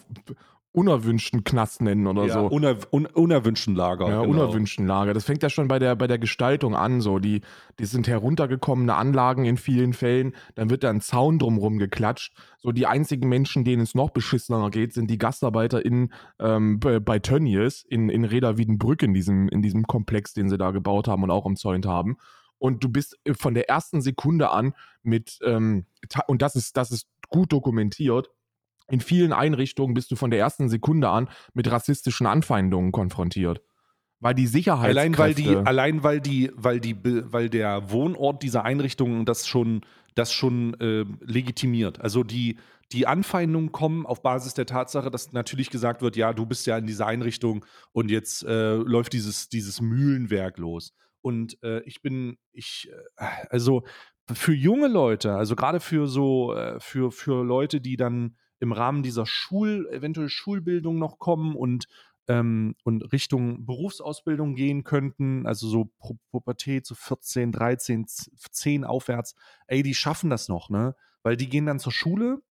unerwünschten Knast nennen oder ja, so. uner, un, unerwünschten Lager. Ja, genau. unerwünschten Lager. Das fängt ja schon bei der, bei der Gestaltung an. So. Die, die sind heruntergekommene Anlagen in vielen Fällen. Dann wird da ein Zaun drumrum geklatscht. So die einzigen Menschen, denen es noch beschissener geht, sind die Gastarbeiter in, ähm, bei, Tönnies in, in Reda Wiedenbrück in diesem, in diesem Komplex, den sie da gebaut haben und auch umzäunt haben. Und du bist äh, von der ersten Sekunde an mit, ähm, und das ist, das ist gut dokumentiert, in vielen Einrichtungen bist du von der ersten Sekunde an mit rassistischen Anfeindungen konfrontiert. Weil die Sicherheitskräfte... Allein weil die, allein weil die, weil die, weil der Wohnort dieser Einrichtungen das schon, das schon äh, legitimiert. Also die, die Anfeindungen kommen auf Basis der Tatsache, dass natürlich gesagt wird, ja, du bist ja in dieser Einrichtung und jetzt äh, läuft dieses, dieses Mühlenwerk los. Und äh, ich bin, ich, äh, also für junge Leute, also gerade für so, äh, für, für Leute, die dann im Rahmen dieser Schul, eventuell Schulbildung noch kommen und ähm, und Richtung Berufsausbildung gehen könnten, also so Pu Pubertät, so 14, 13, 10 aufwärts, ey, die schaffen das noch, ne? Weil die gehen dann zur Schule,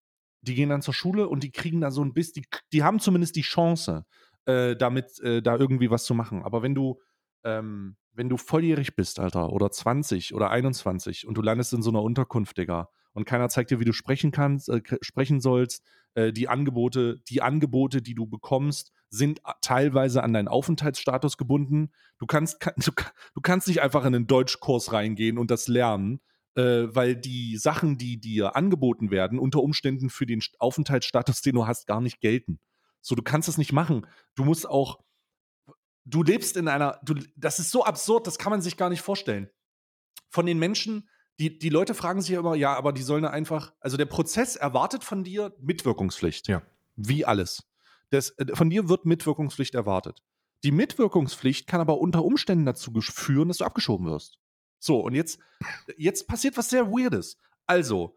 die gehen dann zur Schule und die kriegen da so ein bisschen, die, die haben zumindest die Chance, äh, damit äh, da irgendwie was zu machen. Aber wenn du, ähm, wenn du volljährig bist, Alter, oder 20 oder 21 und du landest in so einer Unterkunft, Digga, und keiner zeigt dir, wie du sprechen kannst, äh, sprechen sollst, äh, die Angebote, die Angebote, die du bekommst, sind a- teilweise an deinen Aufenthaltsstatus gebunden. Du kannst, ka- du, du kannst nicht einfach in einen Deutschkurs reingehen und das lernen, äh, weil die Sachen, die dir angeboten werden, unter Umständen für den St- Aufenthaltsstatus, den du hast, gar nicht gelten. So, du kannst es nicht machen. Du musst auch, du lebst in einer, du, das ist so absurd, das kann man sich gar nicht vorstellen. Von den Menschen, die, die Leute fragen sich ja immer, ja, aber die sollen einfach, also der Prozess erwartet von dir Mitwirkungspflicht. Ja. Wie alles. Das, äh, von dir wird Mitwirkungspflicht erwartet. Die Mitwirkungspflicht kann aber unter Umständen dazu führen, dass du abgeschoben wirst. So, und jetzt, jetzt passiert was sehr Weirdes. Also,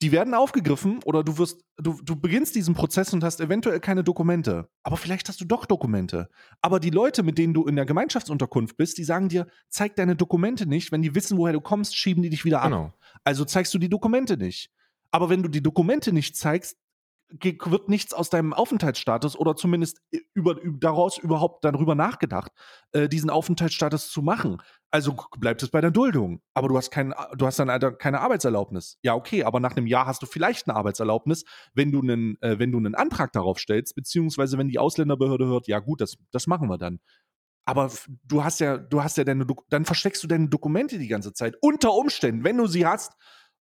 die werden aufgegriffen oder du wirst, du, du beginnst diesen Prozess und hast eventuell keine Dokumente. Aber vielleicht hast du doch Dokumente. Aber die Leute, mit denen du in der Gemeinschaftsunterkunft bist, die sagen dir, zeig deine Dokumente nicht. Wenn die wissen, woher du kommst, schieben die dich wieder ab. Genau. Also zeigst du die Dokumente nicht. Aber wenn du die Dokumente nicht zeigst, wird nichts aus deinem Aufenthaltsstatus oder zumindest über, über, daraus überhaupt darüber nachgedacht, äh, diesen Aufenthaltsstatus zu machen. Also bleibt es bei der Duldung. Aber du hast, kein, du hast dann keine Arbeitserlaubnis. Ja, okay, aber nach einem Jahr hast du vielleicht eine Arbeitserlaubnis, wenn du einen, äh, wenn du einen Antrag darauf stellst, beziehungsweise wenn die Ausländerbehörde hört, ja gut, das, das machen wir dann. Aber du hast ja, du hast ja deine, dann versteckst du deine Dokumente die ganze Zeit. Unter Umständen, wenn du sie hast,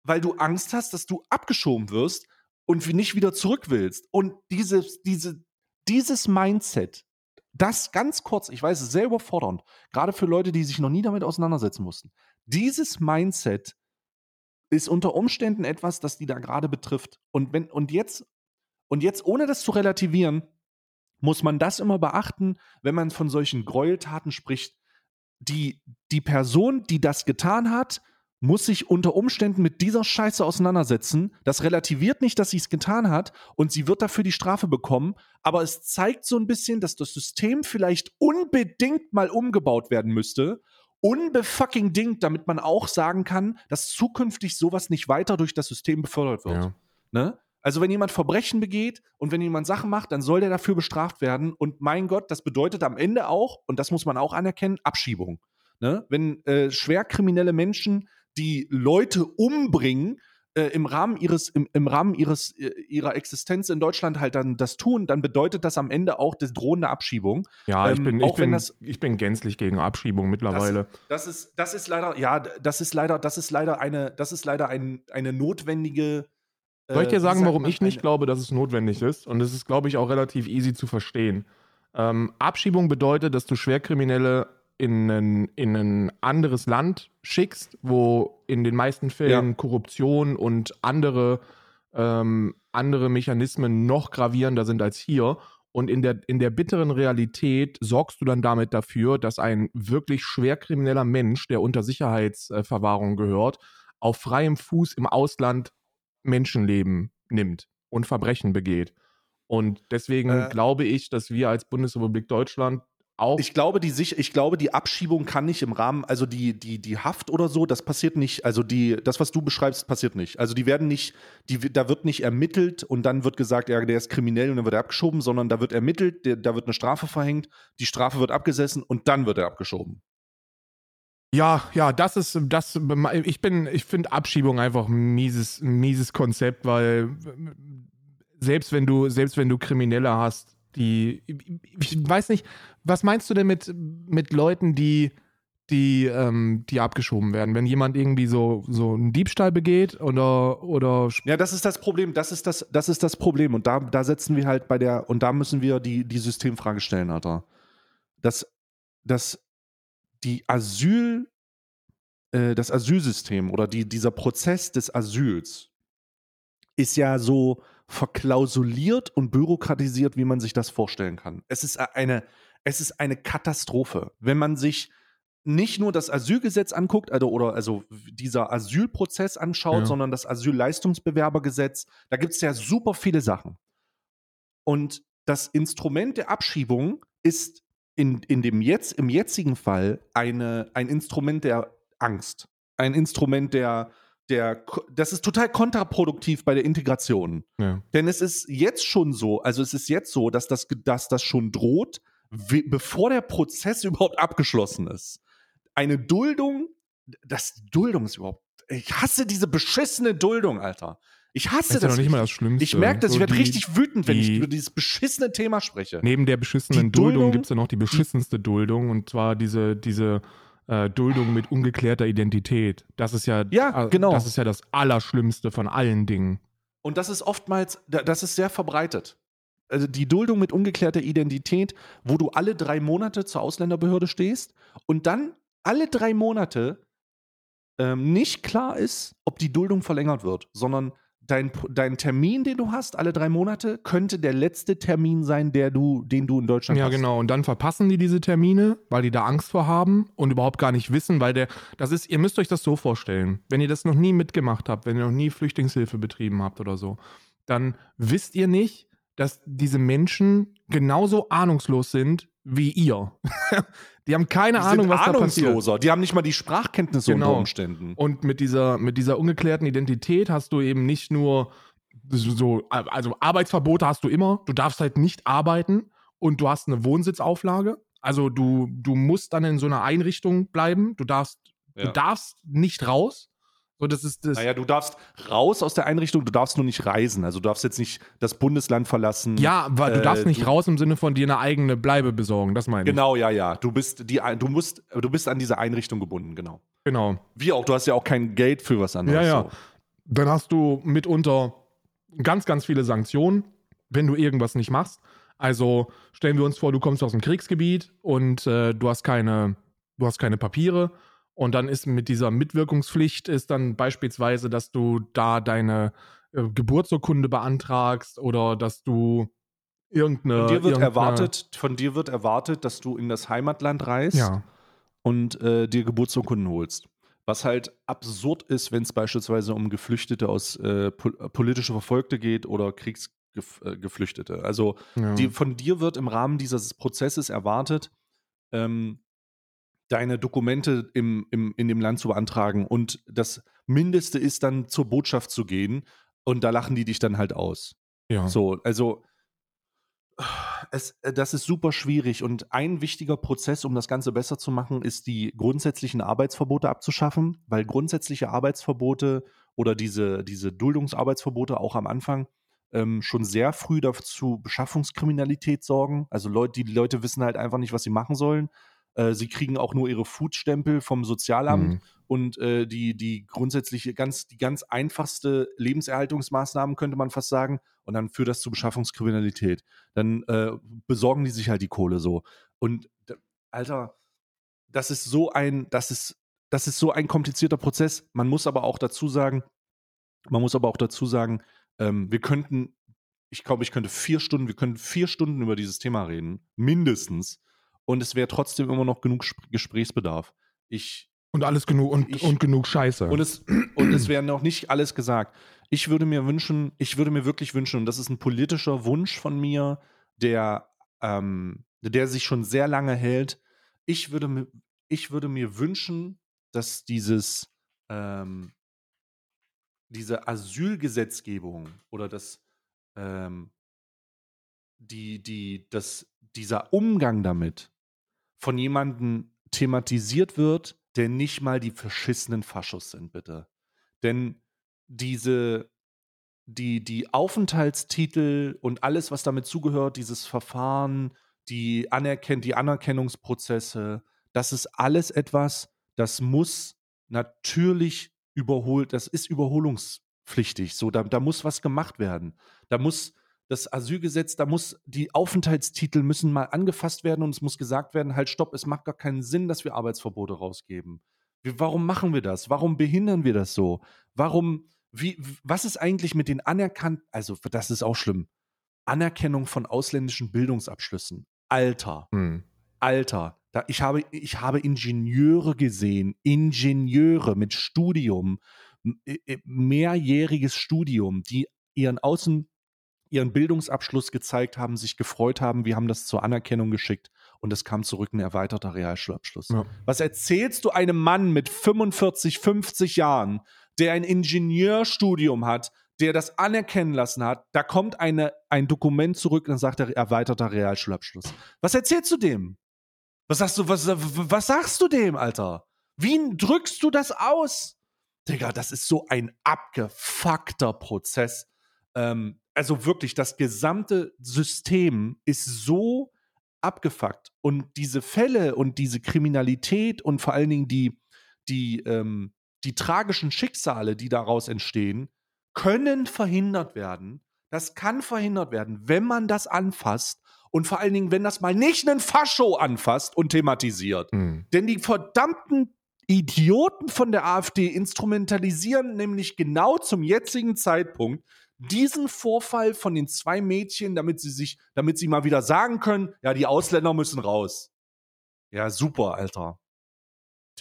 weil du Angst hast, dass du abgeschoben wirst und nicht wieder zurück willst. Und dieses, diese, dieses Mindset, das ganz kurz, ich weiß, es ist sehr überfordernd, gerade für Leute, die sich noch nie damit auseinandersetzen mussten. Dieses Mindset ist unter Umständen etwas, das die da gerade betrifft. Und wenn, und jetzt, und jetzt, ohne das zu relativieren, muss man das immer beachten, wenn man von solchen Gräueltaten spricht. Die, die Person, die das getan hat, muss sich unter Umständen mit dieser Scheiße auseinandersetzen. Das relativiert nicht, dass sie es getan hat und sie wird dafür die Strafe bekommen, aber es zeigt so ein bisschen, dass das System vielleicht unbedingt mal umgebaut werden müsste. Unbefucking Ding, damit man auch sagen kann, dass zukünftig sowas nicht weiter durch das System befördert wird. Ja. Ne? Also wenn jemand Verbrechen begeht und wenn jemand Sachen macht, dann soll der dafür bestraft werden. Und mein Gott, das bedeutet am Ende auch, und das muss man auch anerkennen, Abschiebung. Ne? Wenn äh, schwerkriminelle Menschen, die Leute umbringen, äh, im Rahmen ihres, im, im Rahmen ihres, äh, ihrer Existenz in Deutschland halt dann das tun, dann bedeutet das am Ende auch die drohende Abschiebung. Ja, ich Ähm, bin, ich, auch wenn bin, das- ich bin gänzlich gegen Abschiebung mittlerweile. Das ist, das ist leider, ja, das ist leider, das ist leider eine, das ist leider ein, eine notwendige. äh, Soll ich dir sagen, warum ich nicht glaube, dass es notwendig ist? Und es ist, glaube ich, auch relativ easy zu verstehen. Ähm, Abschiebung bedeutet, dass du Schwerkriminelle in ein, in ein anderes Land schickst, wo in den meisten Fällen Ja. Korruption und andere, ähm, andere Mechanismen noch gravierender sind als hier. Und in der, in der bitteren Realität sorgst du dann damit dafür, dass ein wirklich schwerkrimineller Mensch, der unter Sicherheitsverwahrung gehört, auf freiem Fuß im Ausland Menschenleben nimmt und Verbrechen begeht. Und deswegen Äh. glaube ich, dass wir als Bundesrepublik Deutschland auch Ich glaube, die sich, ich glaube, die Abschiebung kann nicht im Rahmen, also die, die, die Haft oder so, das passiert nicht. Also die, das, was du beschreibst, passiert nicht. Also die werden nicht, die, da wird nicht ermittelt und dann wird gesagt, ja, der ist kriminell und dann wird er abgeschoben, sondern da wird ermittelt, der, da wird eine Strafe verhängt, die Strafe wird abgesessen und dann wird er abgeschoben. Ja, ja, das ist, das, ich bin, ich finde Abschiebung einfach ein mieses, ein mieses Konzept, weil selbst wenn du, selbst wenn du Kriminelle hast, die, ich weiß nicht, was meinst du denn mit, mit Leuten, die, die, ähm, die abgeschoben werden? Wenn jemand irgendwie so, so einen Diebstahl begeht oder, oder Ja, das ist das Problem, das ist das, das ist das Problem. Und da, da setzen wir halt bei der, und da müssen wir die, die Systemfrage stellen, Alter. Dass, dass die Asyl, äh, das Asylsystem oder die, dieser Prozess des Asyls ist ja so verklausuliert und bürokratisiert, wie man sich das vorstellen kann. Es ist eine, es ist eine Katastrophe. Wenn man sich nicht nur das Asylgesetz anguckt, also, oder also dieser Asylprozess anschaut, Ja. sondern das Asylleistungsbewerbergesetz, da gibt es ja super viele Sachen. Und das Instrument der Abschiebung ist in, in dem jetzt, im jetzigen Fall eine, ein Instrument der Angst. Ein Instrument der, der, das ist total kontraproduktiv bei der Integration. ja. Denn es ist jetzt schon so, also es ist jetzt so, dass das, dass das schon droht, bevor der Prozess überhaupt abgeschlossen ist. Eine Duldung, das Duldung ist überhaupt, ich hasse diese beschissene Duldung, Alter. Ich hasse Das ist ja noch nicht mal das. Schlimmste. ich merke das, ich So werde die- richtig wütend, wenn ich über dieses beschissene Thema spreche. Neben der beschissenen Die Duldung, Duldung- gibt es ja noch die beschissenste Duldung und zwar diese, diese äh, Duldung mit ungeklärter Identität. Das ist ja, Ja, äh, genau. das ist ja das Allerschlimmste von allen Dingen. Und das ist oftmals, da- das ist sehr verbreitet. Also die Duldung mit ungeklärter Identität, wo du alle drei Monate zur Ausländerbehörde stehst und dann alle drei Monate ähm, nicht klar ist, ob die Duldung verlängert wird, sondern dein, dein Termin, den du hast, alle drei Monate, könnte der letzte Termin sein, der du, den du in Deutschland Ja, hast. genau. Und dann verpassen die diese Termine, weil die da Angst vor haben und überhaupt gar nicht wissen, weil der, das ist, ihr müsst euch das so vorstellen. Wenn ihr das noch nie mitgemacht habt, wenn ihr noch nie Flüchtlingshilfe betrieben habt oder so, dann wisst ihr nicht, dass diese Menschen genauso ahnungslos sind wie ihr. die haben keine Die Ahnung, was da passiert. ahnungsloser. Die haben nicht mal die Sprachkenntnisse Genau. unter Umständen. Und mit dieser, mit dieser ungeklärten Identität hast du eben nicht nur so, also Arbeitsverbote hast du immer, du darfst halt nicht arbeiten und du hast eine Wohnsitzauflage. Also du, du musst dann in so einer Einrichtung bleiben, du darfst, Ja. du darfst nicht raus. So, das ist das. Naja, du darfst raus aus der Einrichtung, du darfst nur nicht reisen. Also du darfst jetzt nicht das Bundesland verlassen. ja, weil du äh, darfst nicht du- raus im Sinne von dir eine eigene Bleibe besorgen, das meine Genau, ja, ja. Du bist die, du musst, du bist an diese Einrichtung gebunden, genau. ich. Genau. Wie auch, du hast ja auch kein Geld für was anderes. Ja, ja. So. Dann hast du mitunter ganz, ganz viele Sanktionen, wenn du irgendwas nicht machst. Also stellen wir uns vor, du kommst aus dem Kriegsgebiet und äh, du hast keine, du hast keine Papiere. Und dann ist mit dieser Mitwirkungspflicht ist dann beispielsweise, dass du da deine äh, Geburtsurkunde beantragst oder dass du irgendeine. Von dir wird erwartet, von dir wird erwartet, dass du in das Heimatland reist Ja, und äh, dir Geburtsurkunden holst. Was halt absurd ist, wenn es beispielsweise um Geflüchtete aus äh, pol politische Verfolgte geht oder Kriegsgeflüchtete. Also ja. die, von dir wird im Rahmen dieses Prozesses erwartet, ähm, deine Dokumente im, im, in dem Land zu beantragen. Und das Mindeste ist dann zur Botschaft zu gehen und da lachen die dich dann halt aus. ja. So, also es, äh, das ist super schwierig und ein wichtiger Prozess, um das Ganze besser zu machen, ist die grundsätzlichen Arbeitsverbote abzuschaffen, weil grundsätzliche Arbeitsverbote oder diese, diese Duldungsarbeitsverbote auch am Anfang ähm, schon sehr früh dazu Beschaffungskriminalität sorgen. Also Leute, die Leute wissen halt einfach nicht, was sie machen sollen. Äh, sie kriegen auch nur ihre Foodstempel vom Sozialamt Mhm. und äh, die, die grundsätzliche, ganz, die ganz einfachste Lebenserhaltungsmaßnahmen, könnte man fast sagen. Und dann führt das zu Beschaffungskriminalität. Dann äh, besorgen die sich halt die Kohle so. Und Alter, das ist so ein, das ist, das ist so ein komplizierter Prozess. Man muss aber auch dazu sagen, man muss aber auch dazu sagen, ähm, wir könnten, ich glaube, ich könnte vier Stunden, wir könnten vier Stunden über dieses Thema reden, mindestens. Und es wäre trotzdem immer noch genug Sp Gesprächsbedarf. Ich, Und alles genug und, Ich- und genug Scheiße. und es, und es wäre noch nicht alles gesagt. Ich würde mir wünschen, ich würde mir wirklich wünschen, und das ist ein politischer Wunsch von mir, der, ähm, der sich schon sehr lange hält. Ich würde mir, ich würde mir wünschen, dass dieses, ähm, diese Asylgesetzgebung oder das, ähm, die, die, das, dieser Umgang damit von jemandem thematisiert wird, der nicht mal die verschissenen Faschos sind, bitte. Denn diese, die, die Aufenthaltstitel und alles, was damit zugehört, dieses Verfahren, die, Anerkenn die Anerkennungsprozesse, das ist alles etwas, das muss natürlich überholt, das ist überholungspflichtig. So, da, da muss was gemacht werden. Da muss das Asylgesetz, da muss die Aufenthaltstitel müssen mal angefasst werden und es muss gesagt werden, halt stopp, es macht gar keinen Sinn, dass wir Arbeitsverbote rausgeben. Warum machen wir das? Warum behindern wir das so? Warum, wie, was ist eigentlich mit den anerkannten, also das ist auch schlimm, Anerkennung von ausländischen Bildungsabschlüssen. Alter, Hm. Alter, da, ich, habe, ich habe Ingenieure gesehen, Ingenieure mit Studium, äh, äh, mehrjähriges Studium, die ihren Außen, ihren Bildungsabschluss gezeigt haben, sich gefreut haben, wir haben das zur Anerkennung geschickt und es kam zurück ein erweiterter Realschulabschluss. Ja. Was erzählst du einem Mann mit 45, 50 Jahren, der ein Ingenieurstudium hat, der das anerkennen lassen hat, da kommt eine, ein Dokument zurück und dann sagt er erweiterter Realschulabschluss. Was erzählst du dem? Was sagst du, was, was sagst du dem, Alter? Wie drückst du das aus? Digga, das ist so ein abgefuckter Prozess. Ähm, also wirklich, das gesamte System ist so abgefuckt. Und diese Fälle und diese Kriminalität und vor allen Dingen die, die, ähm, die tragischen Schicksale, die daraus entstehen, können verhindert werden. Das kann verhindert werden, wenn man das anfasst und vor allen Dingen, wenn das mal nicht einen Fascho anfasst und thematisiert. Hm. Denn die verdammten Idioten von der AfD instrumentalisieren nämlich genau zum jetzigen Zeitpunkt diesen Vorfall von den zwei Mädchen, damit sie sich, damit sie mal wieder sagen können, ja, die Ausländer müssen raus. Ja, super, Alter.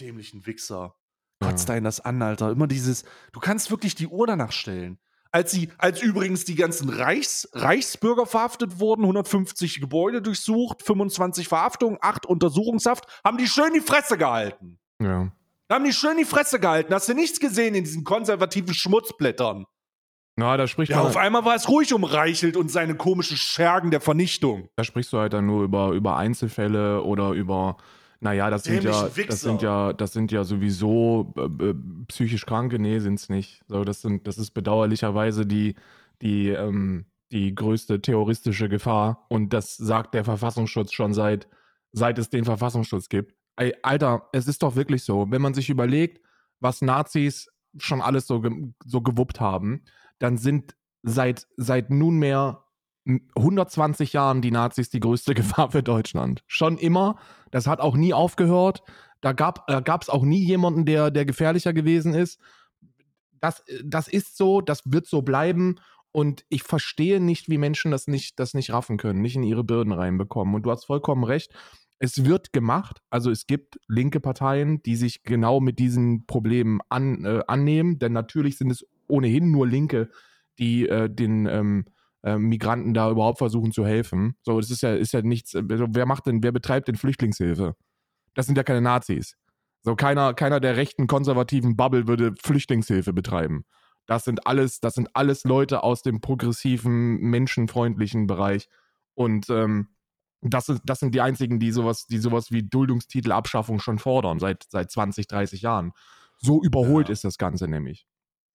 Dämlichen Wichser. Kotzt Ja. einen das an, Alter. Immer dieses, du kannst wirklich die Uhr danach stellen. Als sie, als übrigens die ganzen Reichs, Reichsbürger verhaftet wurden, 150 Gebäude durchsucht, 25 Verhaftungen, 8 Untersuchungshaft, haben die schön die Fresse gehalten. Ja. Haben die schön die Fresse gehalten. Hast du nichts gesehen in diesen konservativen Schmutzblättern? Na, da spricht Ja, man, auf einmal war es ruhig um Reichelt und seine komischen Schergen der Vernichtung. da sprichst du halt dann nur über, über Einzelfälle oder über, naja, das sind ja, Wichser. das sind ja, das sind ja sowieso äh, äh, psychisch Kranke, nee, sind's nicht. So, das sind, das ist bedauerlicherweise die, die, ähm, die größte terroristische Gefahr. Und das sagt der Verfassungsschutz schon seit, seit es den Verfassungsschutz gibt. Ey, Alter, es ist doch wirklich so, wenn man sich überlegt, was Nazis schon alles so, ge so gewuppt haben, dann sind seit, seit nunmehr 120 Jahren die Nazis die größte Gefahr für Deutschland. Schon immer. Das hat auch nie aufgehört. Da gab es auch nie jemanden, der, der gefährlicher gewesen ist. Das, das ist so, das wird so bleiben. Und ich verstehe nicht, wie Menschen das nicht, das nicht raffen können, nicht in ihre Birnen reinbekommen. Und du hast vollkommen recht. Es wird gemacht. Also es gibt linke Parteien, die sich genau mit diesen Problemen an, äh, annehmen. Denn natürlich sind es ohnehin nur Linke, die äh, den ähm, äh, Migranten da überhaupt versuchen zu helfen. So, das ist ja, ist ja nichts. äh, Wer macht denn, wer betreibt denn Flüchtlingshilfe? Das sind ja keine Nazis. So, keiner, keiner der rechten konservativen Bubble würde Flüchtlingshilfe betreiben. Das sind alles, das sind alles Leute aus dem progressiven, menschenfreundlichen Bereich. Und ähm, das, ist, das sind die einzigen, die sowas, die sowas wie Duldungstitelabschaffung schon fordern, seit, seit 20, 30 Jahren. So überholt Ja. ist das Ganze nämlich.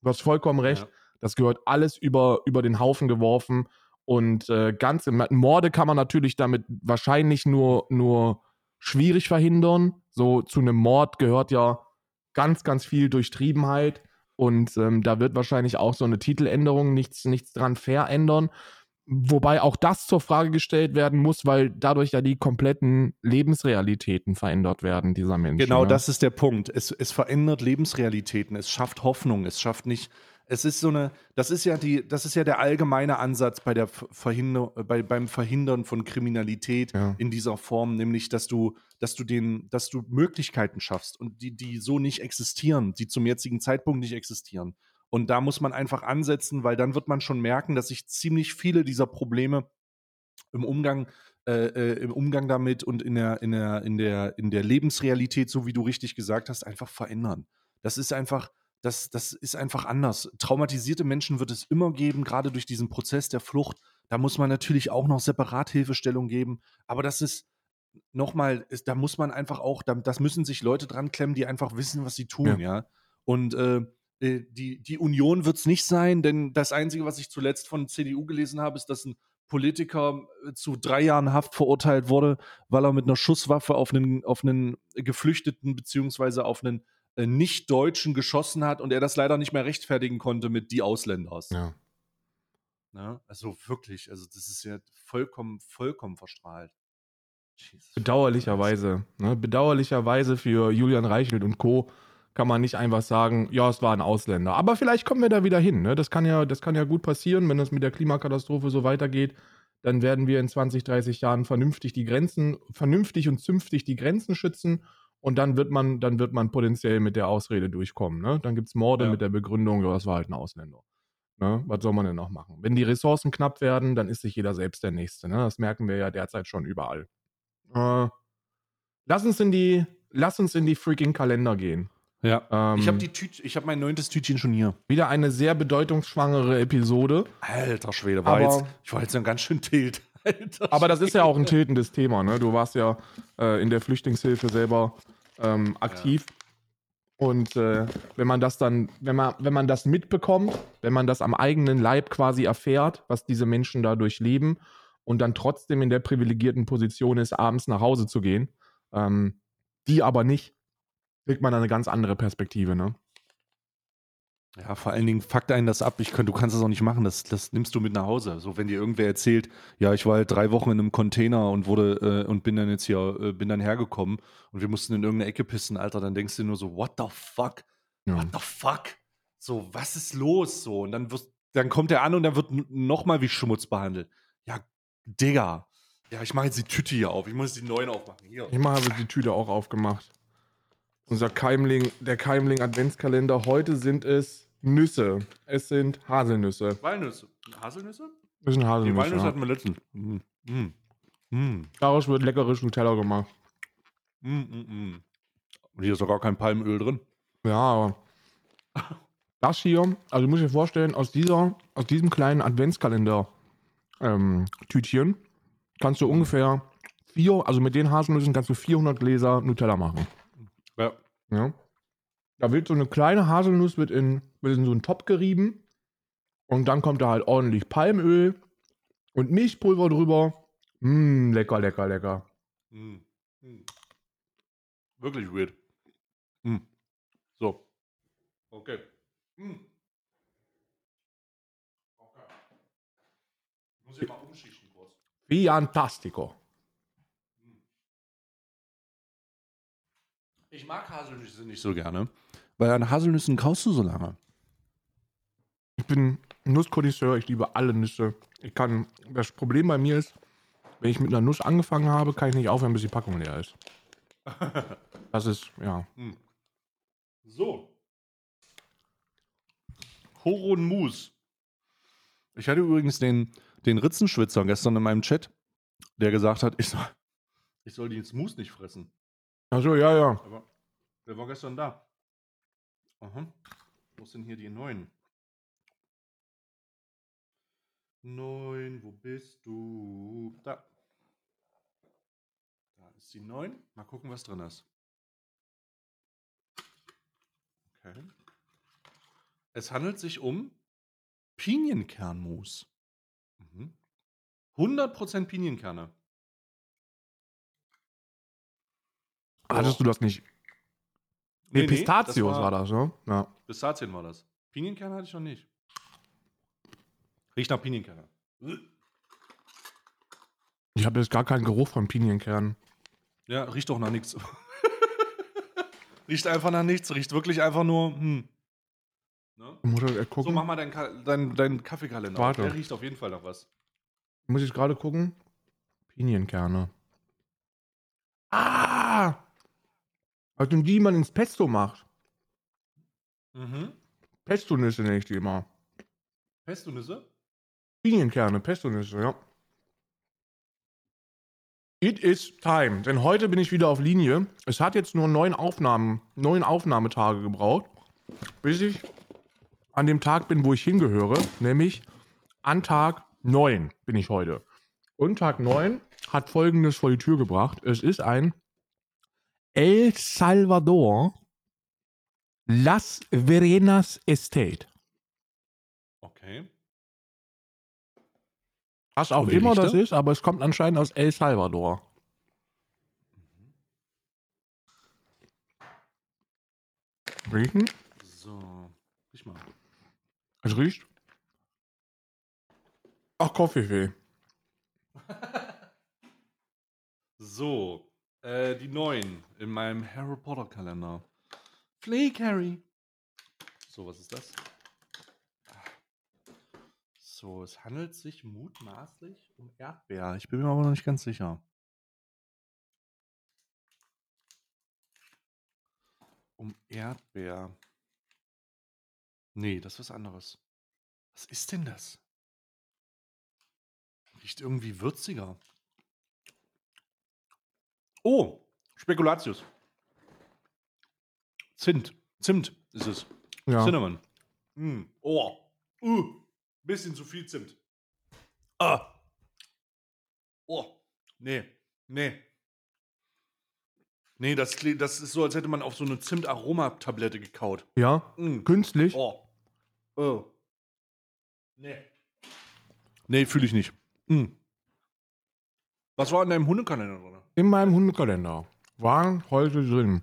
Du hast vollkommen recht. Ja. Das gehört alles über, über den Haufen geworfen. Und äh, ganze Morde kann man natürlich damit wahrscheinlich nur, nur schwierig verhindern. So zu einem Mord gehört ja ganz, ganz viel Durchtriebenheit. Und ähm, da wird wahrscheinlich auch so eine Titeländerung nichts, nichts dran verändern. Wobei auch das zur Frage gestellt werden muss, weil dadurch ja die kompletten Lebensrealitäten verändert werden dieser Menschen. Genau, ne? das ist der Punkt. Es, es verändert Lebensrealitäten, es schafft Hoffnung, es schafft nicht. Es ist so eine, das ist ja die, das ist ja der allgemeine Ansatz bei der Verhinder, bei, beim Verhindern von Kriminalität Ja. in dieser Form, nämlich dass du, dass du den, dass du Möglichkeiten schaffst und die, die so nicht existieren, die zum jetzigen Zeitpunkt nicht existieren. Und da muss man einfach ansetzen, weil dann wird man schon merken, dass sich ziemlich viele dieser Probleme im Umgang, äh, äh, im Umgang damit und in der, in, der, in, der, in der Lebensrealität, so wie du richtig gesagt hast, einfach verändern. Das ist einfach, das, das ist einfach anders. Traumatisierte Menschen wird es immer geben, gerade durch diesen Prozess der Flucht. Da muss man natürlich auch noch separat Hilfestellung geben. Aber das ist nochmal, da muss man einfach auch, da, das müssen sich Leute dran klemmen, die einfach wissen, was sie tun, ja. ja? Und äh, die, die Union wird es nicht sein, denn das Einzige, was ich zuletzt von CDU gelesen habe, ist, dass ein Politiker äh, zu drei Jahren Haft verurteilt wurde, weil er mit einer Schusswaffe auf einen, auf einen Geflüchteten beziehungsweise auf einen äh, Nicht-Deutschen geschossen hat und er das leider nicht mehr rechtfertigen konnte mit die Ausländers. Ja. Ja, also wirklich, also das ist ja vollkommen, vollkommen verstrahlt. Jesus. Bedauerlicherweise, ne? bedauerlicherweise für Julian Reichelt und Co kann man nicht einfach sagen, ja, es war ein Ausländer. Aber vielleicht kommen wir da wieder hin. Ne? Das, kann ja, das kann ja gut passieren, wenn es mit der Klimakatastrophe so weitergeht. Dann werden wir in 20, 30 Jahren vernünftig die Grenzen, vernünftig und zünftig die Grenzen schützen. Und dann wird man, dann wird man potenziell mit der Ausrede durchkommen. Ne? Dann gibt es Morde ja. mit der Begründung, ja, das war halt ein Ausländer. Ne? Was soll man denn noch machen? Wenn die Ressourcen knapp werden, dann ist sich jeder selbst der Nächste. Ne? Das merken wir ja derzeit schon überall. Äh, lass uns in die, lass uns in die freaking Kalender gehen. Ja. Ähm, ich habe die mein neuntes Tütchen schon hier. Wieder eine sehr bedeutungsschwangere Episode. Alter Schwede, war jetzt, ich war jetzt ein ganz schön tilt. Alter aber das ist ja auch ein tiltendes Thema, ne? Du warst ja äh, in der Flüchtlingshilfe selber ähm, aktiv. Ja. Und äh, wenn man das dann, wenn man, wenn man das mitbekommt, wenn man das am eigenen Leib quasi erfährt, was diese Menschen da durchleben und dann trotzdem in der privilegierten Position ist, abends nach Hause zu gehen, ähm, die aber nicht, kriegt man eine ganz andere Perspektive, ne? Ja, vor allen Dingen fuckt einen das ab. Ich kann, du kannst das auch nicht machen. Das, das nimmst du mit nach Hause. So, wenn dir irgendwer erzählt, ja, ich war halt drei Wochen in einem Container und wurde äh, und bin dann jetzt hier, äh, bin dann hergekommen und wir mussten in irgendeine Ecke pissen, Alter, dann denkst du dir nur so, what the fuck? Ja. What the fuck? So, was ist los? So, und dann wirst, dann kommt er an und dann wird nochmal wie Schmutz behandelt. Ja, Digga. Ja, ich mache jetzt die Tüte hier auf. Ich muss die neuen aufmachen. Hier. Ich habe die Tüte auch aufgemacht. Unser Keimling, der Keimling Adventskalender. Heute sind es Nüsse. Es sind Haselnüsse. Walnüsse. Haselnüsse? Das sind Haselnüsse. Die Walnüsse ja. hatten wir letztens. Mm. Mm. Mm. Daraus wird leckeres Nutella gemacht. Mm, mm. Und hier ist doch gar kein Palmöl drin. Ja, aber das hier, also du musst dir vorstellen, aus dieser, aus diesem kleinen Adventskalender ähm, kannst du ungefähr vier, also mit den Haselnüssen kannst du 400 Gläser Nutella machen. Ja. Da wird so eine kleine Haselnuss wird in, wird in so einen Topf gerieben und dann kommt da halt ordentlich Palmöl und Milchpulver drüber. Mmm, lecker, lecker, lecker. Mm. Mm. Wirklich weird. So. Okay. Okay. Ich muss hier mal umschichten kurz. Fantastico. Ich mag Haselnüsse nicht so gerne, weil an Haselnüssen kaust du so lange. Ich bin Nusskonisseur, ich liebe alle Nüsse. Ich kann, das Problem bei mir ist, wenn ich mit einer Nuss angefangen habe, kann ich nicht aufhören, bis die Packung leer ist. Das ist, ja. Hm. So. Horon. Ich hatte übrigens den, den Ritzenschwitzer gestern in meinem Chat, der gesagt hat, ich soll, ich soll den Mus nicht fressen. Achso, ja, ja. Aber wer war gestern da? Aha. Wo sind hier die neuen? Neun, wo bist du? Da. Da ist die neun. Mal gucken, was drin ist. Okay. Es handelt sich um Pinienkernmus. Mhm. 100% Pinienkerne. Hattest du das nicht? Nee, nee Pistazios das war, war, das, ne? Ja. Pistazien war das. Pinienkerne hatte ich noch nicht. Riecht nach Pinienkerne. Ich habe jetzt gar keinen Geruch von Pinienkernen. Ja, riecht doch nach nichts. riecht einfach nach nichts. Riecht wirklich einfach nur, hm. Ne? Muss ich gucken. So, mach mal deinen dein, dein Kaffeekalender. Warte. Der riecht auf jeden Fall nach was. Muss ich gerade gucken? Pinienkerne. Ah! Also die man ins Pesto macht. Mhm. Pestonüsse nenne ich die immer. Pestonüsse? Pinienkerne, Pestonüsse, ja. It is time, denn heute bin ich wieder auf Linie. Es hat jetzt nur neun Aufnahmen, neun Aufnahmetage gebraucht, bis ich an dem Tag bin, wo ich hingehöre, nämlich an Tag 9 bin ich heute. Und Tag 9 hat folgendes vor die Tür gebracht. Es ist ein El Salvador Las Verenas Estate. Okay. Was auch immer das ist, aber es kommt anscheinend aus El Salvador. Riechen? So. Ich mal. Es riecht. Ach, Koffeefee. So. Äh, die neun in meinem Harry Potter Kalender. Flake Harry. So, was ist das? So, es handelt sich mutmaßlich um Erdbeer. Ich bin mir aber noch nicht ganz sicher. Um Erdbeer. Nee, das ist was anderes. Was ist denn das? Riecht irgendwie würziger. Oh, Spekulatius. Zimt. Zimt ist es. Ja. Cinnamon. Mm. Oh. Uh. Bisschen zu viel Zimt. Ah. Oh. Nee. Nee. Nee, das, das ist so, als hätte man auf so eine Zimt-Aromatablette gekaut. Ja. Mm. Künstlich. Oh. Oh. Nee. Nee, fühle ich nicht. Mm. Was war in deinem Hundekalender drin? In meinem Hundekalender waren heute drin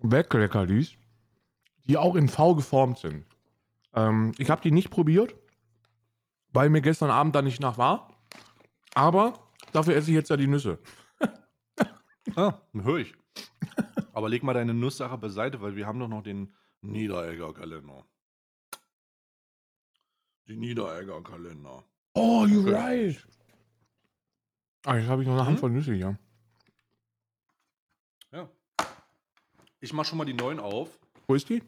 Wegleckerlis, die auch in V geformt sind. Ähm, ich habe die nicht probiert, weil mir gestern Abend da nicht nach war. Aber dafür esse ich jetzt ja die Nüsse. Ah, höre ich. Aber leg mal deine Nusssache beiseite, weil wir haben doch noch den Niederegger Kalender. Die Niederegger Kalender. Oh, you're Okay. right. Ah, jetzt habe ich noch eine Mhm. Handvoll Nüsse hier. Ja. Ich mach schon mal die neuen auf. Wo ist die?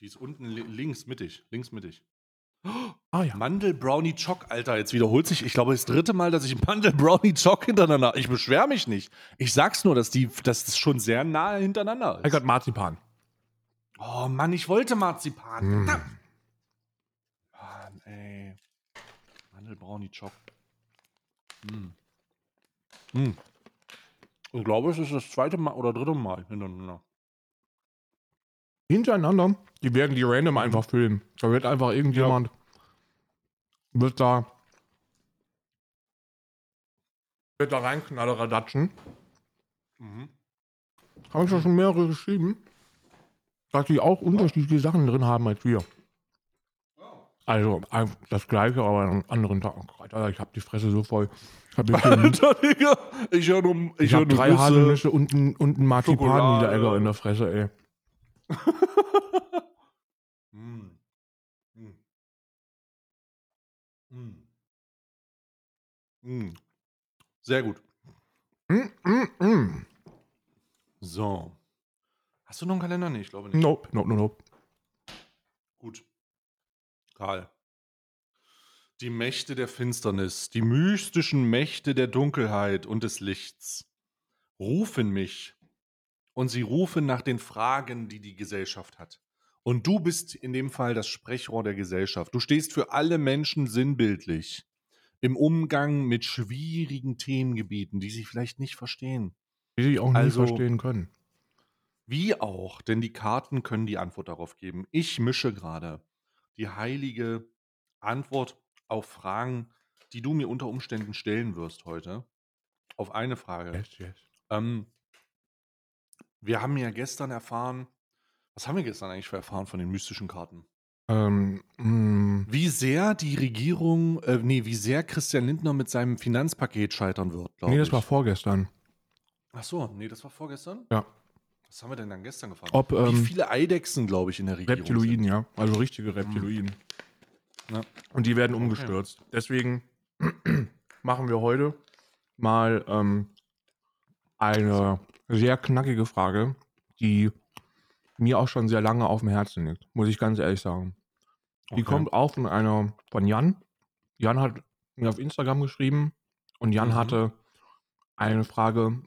Die ist unten li links mittig. Links mittig. Ah ja. Mandel Brownie Choc, Alter, jetzt wiederholt sich, ich glaube, das dritte Mal, dass ich Mandel Brownie Choc hintereinander. Ich beschwere mich nicht. Ich sag's nur, dass die, dass das schon sehr nahe hintereinander Ich ist. hat Marzipan. Oh Mann, ich wollte Marzipan. Mm. Mann, ey. Mandel Brownie Mm. Ich glaube, es ist das zweite Mal oder dritte Mal hintereinander. Hintereinander, die werden die random einfach filmen. Da wird einfach irgendjemand, wird da, wird da reinknalleradatschen. Mhm. Habe ich schon mehrere geschrieben, dass die auch unterschiedliche Sachen drin haben als wir. Also das gleiche, aber an einem anderen Tag. Alter, ich habe die Fresse so voll. Ich habe Alter, Digga. Ich höre nur, ich ich hab drei Nüsse. Haselnüsse und ein, und ein Marzipan Schokolade. Niederegger in der Fresse, ey. Mm. Mm. Mm. Sehr gut. So. Hast du noch einen Kalender? Nee, ich glaube nicht. Nope, nope, nope, nope. Gut. Karl. Die Mächte der Finsternis, die mystischen Mächte der Dunkelheit und des Lichts rufen mich. Und sie rufen nach den Fragen, die die Gesellschaft hat. Und du bist in dem Fall das Sprechrohr der Gesellschaft. Du stehst für alle Menschen sinnbildlich im Umgang mit schwierigen Themengebieten, die sie vielleicht nicht verstehen. Die sich auch nie Also- verstehen können. Wie auch, denn die Karten können die Antwort darauf geben. Ich mische gerade die heilige Antwort auf Fragen, die du mir unter Umständen stellen wirst heute. Auf eine Frage. Yes, yes. Ähm, wir haben ja gestern erfahren, was haben wir gestern eigentlich für erfahren von den mystischen Karten? Ähm, mm, Wie sehr die Regierung, äh, nee, wie sehr Christian Lindner mit seinem Finanzpaket scheitern wird, glaube nee, ich. das war vorgestern. Ach so, nee, das war vorgestern? Ja. Was haben wir denn dann gestern gefahren? Ob, Wie ähm, viele Eidechsen, glaube ich, in der Regierung Reptiloiden, sind. ja. Also richtige Reptiloiden. Ja. Und die werden umgestürzt. Deswegen machen wir heute mal ähm, eine sehr knackige Frage, die mir auch schon sehr lange auf dem Herzen liegt, muss ich ganz ehrlich sagen. Die Okay. kommt auch von einer, von Jan. Jan hat mir auf Instagram geschrieben und Jan Mhm. hatte eine Frage,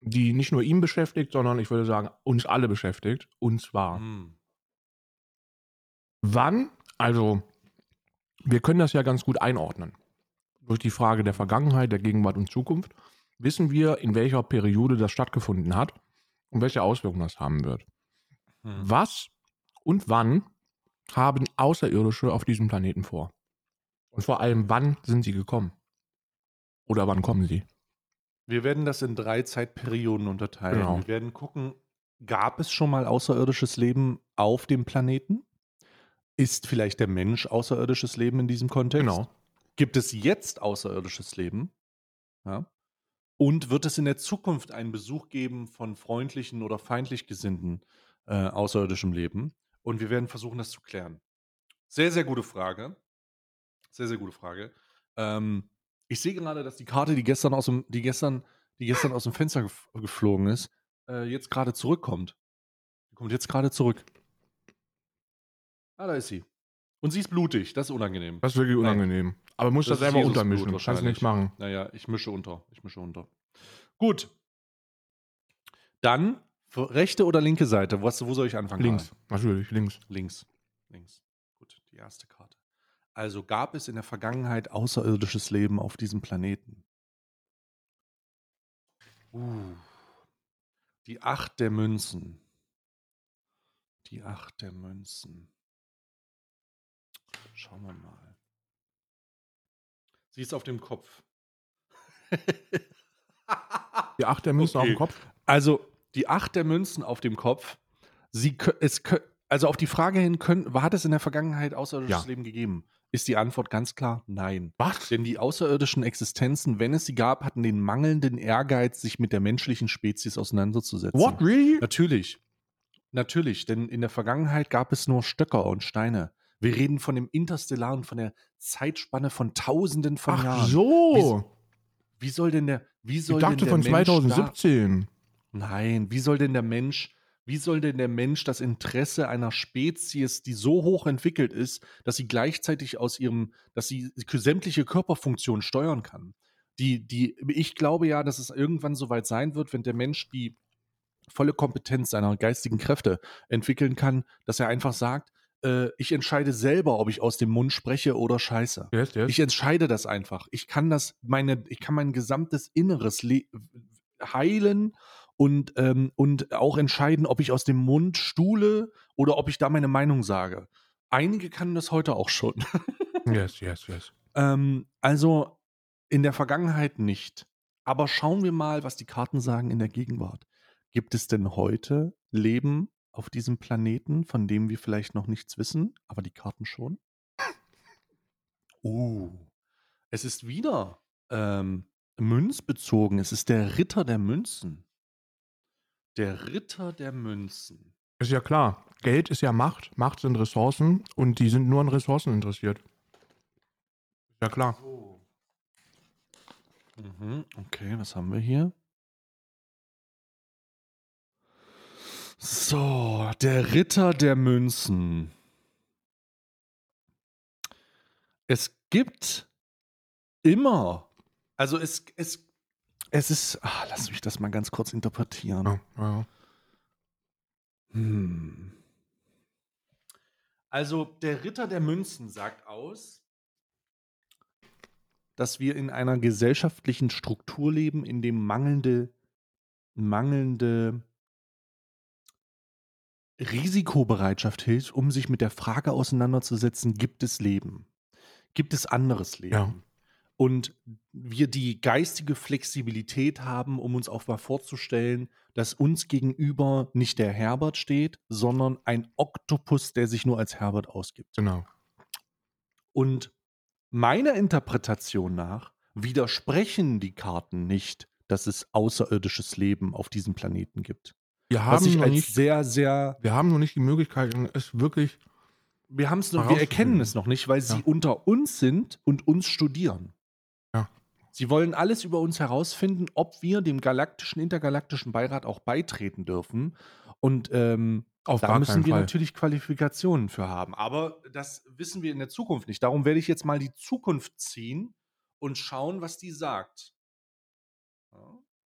die nicht nur ihn beschäftigt, sondern ich würde sagen, uns alle beschäftigt. Und zwar, Hm. wann, also wir können das ja ganz gut einordnen. Durch die Frage der Vergangenheit, der Gegenwart und Zukunft wissen wir, in welcher Periode das stattgefunden hat und welche Auswirkungen das haben wird. Hm. Was und wann haben Außerirdische auf diesem Planeten vor? Und vor allem, wann sind sie gekommen? Oder wann kommen sie? Wir werden das in drei Zeitperioden unterteilen. Genau. Wir werden gucken, gab es schon mal außerirdisches Leben auf dem Planeten? Ist vielleicht der Mensch außerirdisches Leben in diesem Kontext? Genau. Gibt es jetzt außerirdisches Leben? Ja. Und wird es in der Zukunft einen Besuch geben von freundlichen oder feindlich gesinnten äh, außerirdischem Leben? Und wir werden versuchen, das zu klären. Sehr, sehr gute Frage. Sehr, sehr gute Frage. Ähm, ich sehe gerade, dass die Karte, die gestern aus dem, die gestern, die gestern aus dem Fenster gef geflogen ist, äh, jetzt gerade zurückkommt. Die kommt jetzt gerade zurück. Ah, da ist sie. Und sie ist blutig, das ist unangenehm. Das ist wirklich Nein. unangenehm. Aber musst Das das, selber untermischen. Kannst du nicht machen. Naja, ich mische unter. Ich mische unter. Gut. Dann rechte oder linke Seite. Was, wo soll ich anfangen? Links. Natürlich, links. Links. Links. Gut, die erste Karte. Also gab es in der Vergangenheit außerirdisches Leben auf diesem Planeten? Uh. Die Acht der Münzen. Die Acht der Münzen. Schauen wir mal. Sie ist auf dem Kopf. Die acht der Münzen auf Okay. dem Kopf. Also die Acht der Münzen auf dem Kopf. Sie, es, also auf die Frage hin, können, hat es in der Vergangenheit außerirdisches Ja. Leben gegeben? Ist die Antwort ganz klar nein. Was? Denn die außerirdischen Existenzen, wenn es sie gab, hatten den mangelnden Ehrgeiz, sich mit der menschlichen Spezies auseinanderzusetzen. What, really? Natürlich. Natürlich, denn in der Vergangenheit gab es nur Stöcker und Steine. Wir reden von dem Interstellaren, von der Zeitspanne von Tausenden von Ach Jahren. so. Wie soll denn der, wie soll Ich dachte denn der von Mensch da- 2017. Nein, wie soll denn der Mensch, wie soll denn der Mensch das Interesse einer Spezies, die so hoch entwickelt ist, dass sie gleichzeitig aus ihrem, dass sie sämtliche Körperfunktionen steuern kann? Die, die, ich glaube ja, dass es irgendwann soweit sein wird, wenn der Mensch die volle Kompetenz seiner geistigen Kräfte entwickeln kann, dass er einfach sagt, äh, ich entscheide selber, ob ich aus dem Mund spreche oder scheiße. Yes, yes. Ich entscheide das einfach. Ich kann das, meine, ich kann mein gesamtes Inneres le- heilen und, ähm, und auch entscheiden, ob ich aus dem Mund stuhle oder ob ich da meine Meinung sage. Einige kann das heute auch schon. yes, yes, yes. ähm, also in der Vergangenheit nicht. Aber schauen wir mal, was die Karten sagen in der Gegenwart. Gibt es denn heute Leben auf diesem Planeten, von dem wir vielleicht noch nichts wissen, aber die Karten schon? Uh, es ist wieder ähm, münzbezogen. Es ist der Ritter der Münzen. Der Ritter der Münzen. Ist ja klar. Geld ist ja Macht. Macht sind Ressourcen und die sind nur an Ressourcen interessiert. Ist ja klar. So. Mhm, okay, was haben wir hier? So, der Ritter der Münzen. Es gibt immer, also es, es, es ist, ah, lass mich das mal ganz kurz interpretieren. Ja, ja. Hm. Also der Ritter der Münzen sagt aus, dass wir in einer gesellschaftlichen Struktur leben, in dem mangelnde, mangelnde Risikobereitschaft hilft, um sich mit der Frage auseinanderzusetzen, gibt es Leben? Gibt es anderes Leben? Ja. Und wir die geistige Flexibilität haben, um uns auch mal vorzustellen, dass uns gegenüber nicht der Herbert steht, sondern ein Oktopus, der sich nur als Herbert ausgibt. Genau. Und meiner Interpretation nach widersprechen die Karten nicht, dass es außerirdisches Leben auf diesem Planeten gibt. Wir haben, noch nicht, sehr, sehr wir haben noch nicht die Möglichkeit, es wirklich. wir haben es noch, wir erkennen es noch nicht, weil sie Ja. unter uns sind und uns studieren. Sie wollen alles über uns herausfinden, ob wir dem galaktischen, intergalaktischen Beirat auch beitreten dürfen Und ähm, Auf da müssen wir Fall. natürlich Qualifikationen für haben. Aber das wissen wir in der Zukunft nicht. Darum werde ich jetzt mal die Zukunft ziehen und schauen, was die sagt.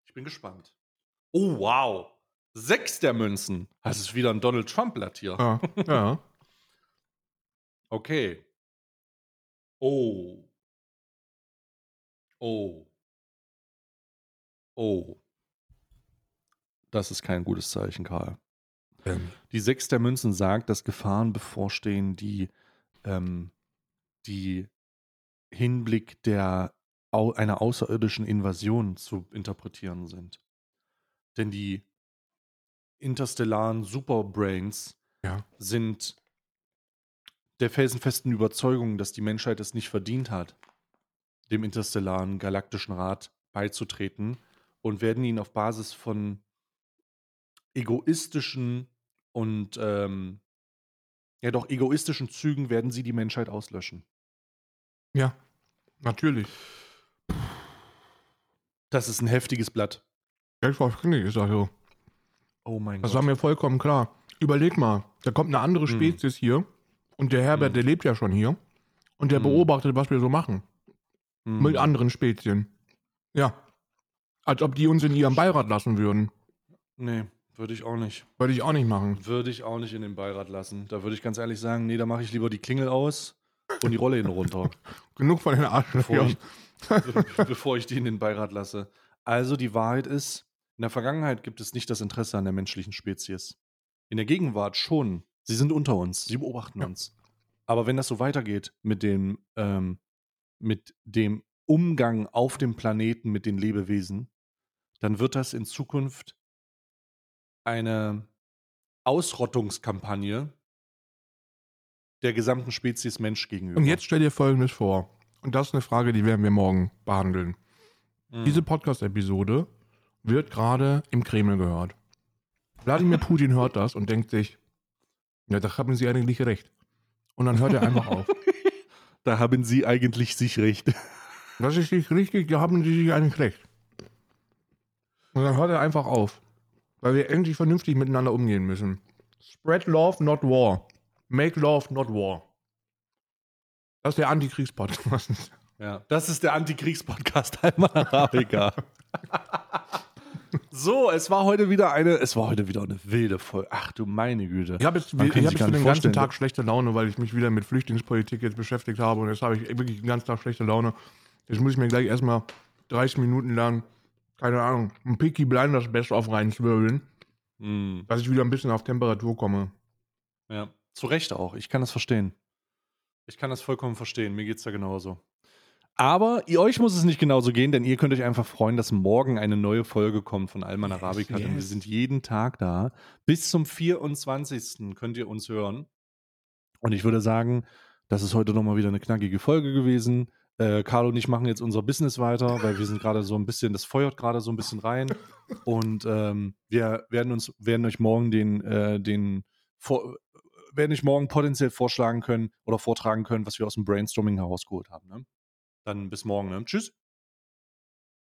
Ich bin gespannt. Oh, wow. Sechs der Münzen. Das ist wieder ein Donald Trump-Blatt hier. Ja, ja. Okay. Oh. Oh. Oh. Das ist kein gutes Zeichen, Karl. Ähm, Die Sechs der Münzen sagt, dass Gefahren bevorstehen, die, ähm, die Hinblick der, einer außerirdischen Invasion zu interpretieren sind. Denn die interstellaren Superbrains Ja. sind der felsenfesten Überzeugung, dass die Menschheit es nicht verdient hat, dem interstellaren galaktischen Rat beizutreten und werden ihn auf Basis von egoistischen und ähm, ja doch egoistischen Zügen werden sie die Menschheit auslöschen. ja, natürlich. Das ist ein heftiges Blatt. Selbstverständlich ist das so. Oh mein Das Gott. war mir vollkommen klar. Überleg mal, da kommt eine andere Hm. Spezies hier und der Herbert, Hm. der lebt ja schon hier und der Hm. beobachtet, was wir so machen Hm. mit anderen Spezien. Ja. Als ob die uns in ihrem Beirat lassen würden. Nee, würde ich auch nicht. Würde ich auch nicht machen. Würde ich auch nicht in den Beirat lassen. Da würde ich ganz ehrlich sagen, nee, da mache ich lieber die Klingel aus und die Rolle hin runter, Genug von den bevor Arschlöchern. ich, bevor ich die in den Beirat lasse. Also die Wahrheit ist, in der Vergangenheit gibt es nicht das Interesse an der menschlichen Spezies. In der Gegenwart schon. Sie sind unter uns, sie beobachten Ja. uns. Aber wenn das so weitergeht mit dem, ähm, mit dem Umgang auf dem Planeten mit den Lebewesen, dann wird das in Zukunft eine Ausrottungskampagne der gesamten Spezies Mensch gegenüber. Und jetzt stell dir Folgendes vor. Und das ist eine Frage, die werden wir morgen behandeln. Mhm. Diese Podcast-Episode wird gerade im Kreml gehört. Wladimir Putin hört das und denkt sich, ja, da haben sie eigentlich recht. Und dann hört er einfach auf. Da haben Sie eigentlich sich recht. Das ist nicht richtig, da haben sie sich eigentlich recht. Und dann hört er einfach auf. Weil wir endlich vernünftig miteinander umgehen müssen. Spread love, not war. Make love, not war. Das ist der Antikriegspodcast. Ja, das ist der Antikriegspodcast Alman Arabica. so, es war heute wieder eine, es war heute wieder eine wilde Folge. Ach du meine Güte. Ich habe jetzt, ich hab jetzt für den ganzen. Tag schlechte Laune, weil ich mich wieder mit Flüchtlingspolitik jetzt beschäftigt habe und jetzt habe ich wirklich den ganzen Tag schlechte Laune. Jetzt muss ich mir gleich erstmal 30 Minuten lang, keine Ahnung, ein Peaky Blinders Best of reinzwirbeln, Hm, dass ich wieder ein bisschen auf Temperatur komme. ja, zu Recht auch. Ich kann das verstehen. Ich kann das vollkommen verstehen. Mir geht es da genauso. Aber ihr, euch muss es nicht genauso gehen, denn ihr könnt euch einfach freuen, dass morgen eine neue Folge kommt von Alman Arabica. Denn wir yes. sind jeden Tag da. Bis zum 24. könnt ihr uns hören. Und ich würde sagen, das ist heute nochmal wieder eine knackige Folge gewesen. Äh, Carlo und ich machen jetzt unser Business weiter, weil wir sind gerade so ein bisschen, das feuert gerade so ein bisschen rein. Und ähm, wir werden uns, werden euch morgen den, äh, den vor, werden euch morgen potenziell vorschlagen können oder vortragen können, was wir aus dem Brainstorming herausgeholt haben. Ne? Dann bis morgen. Ne? Tschüss.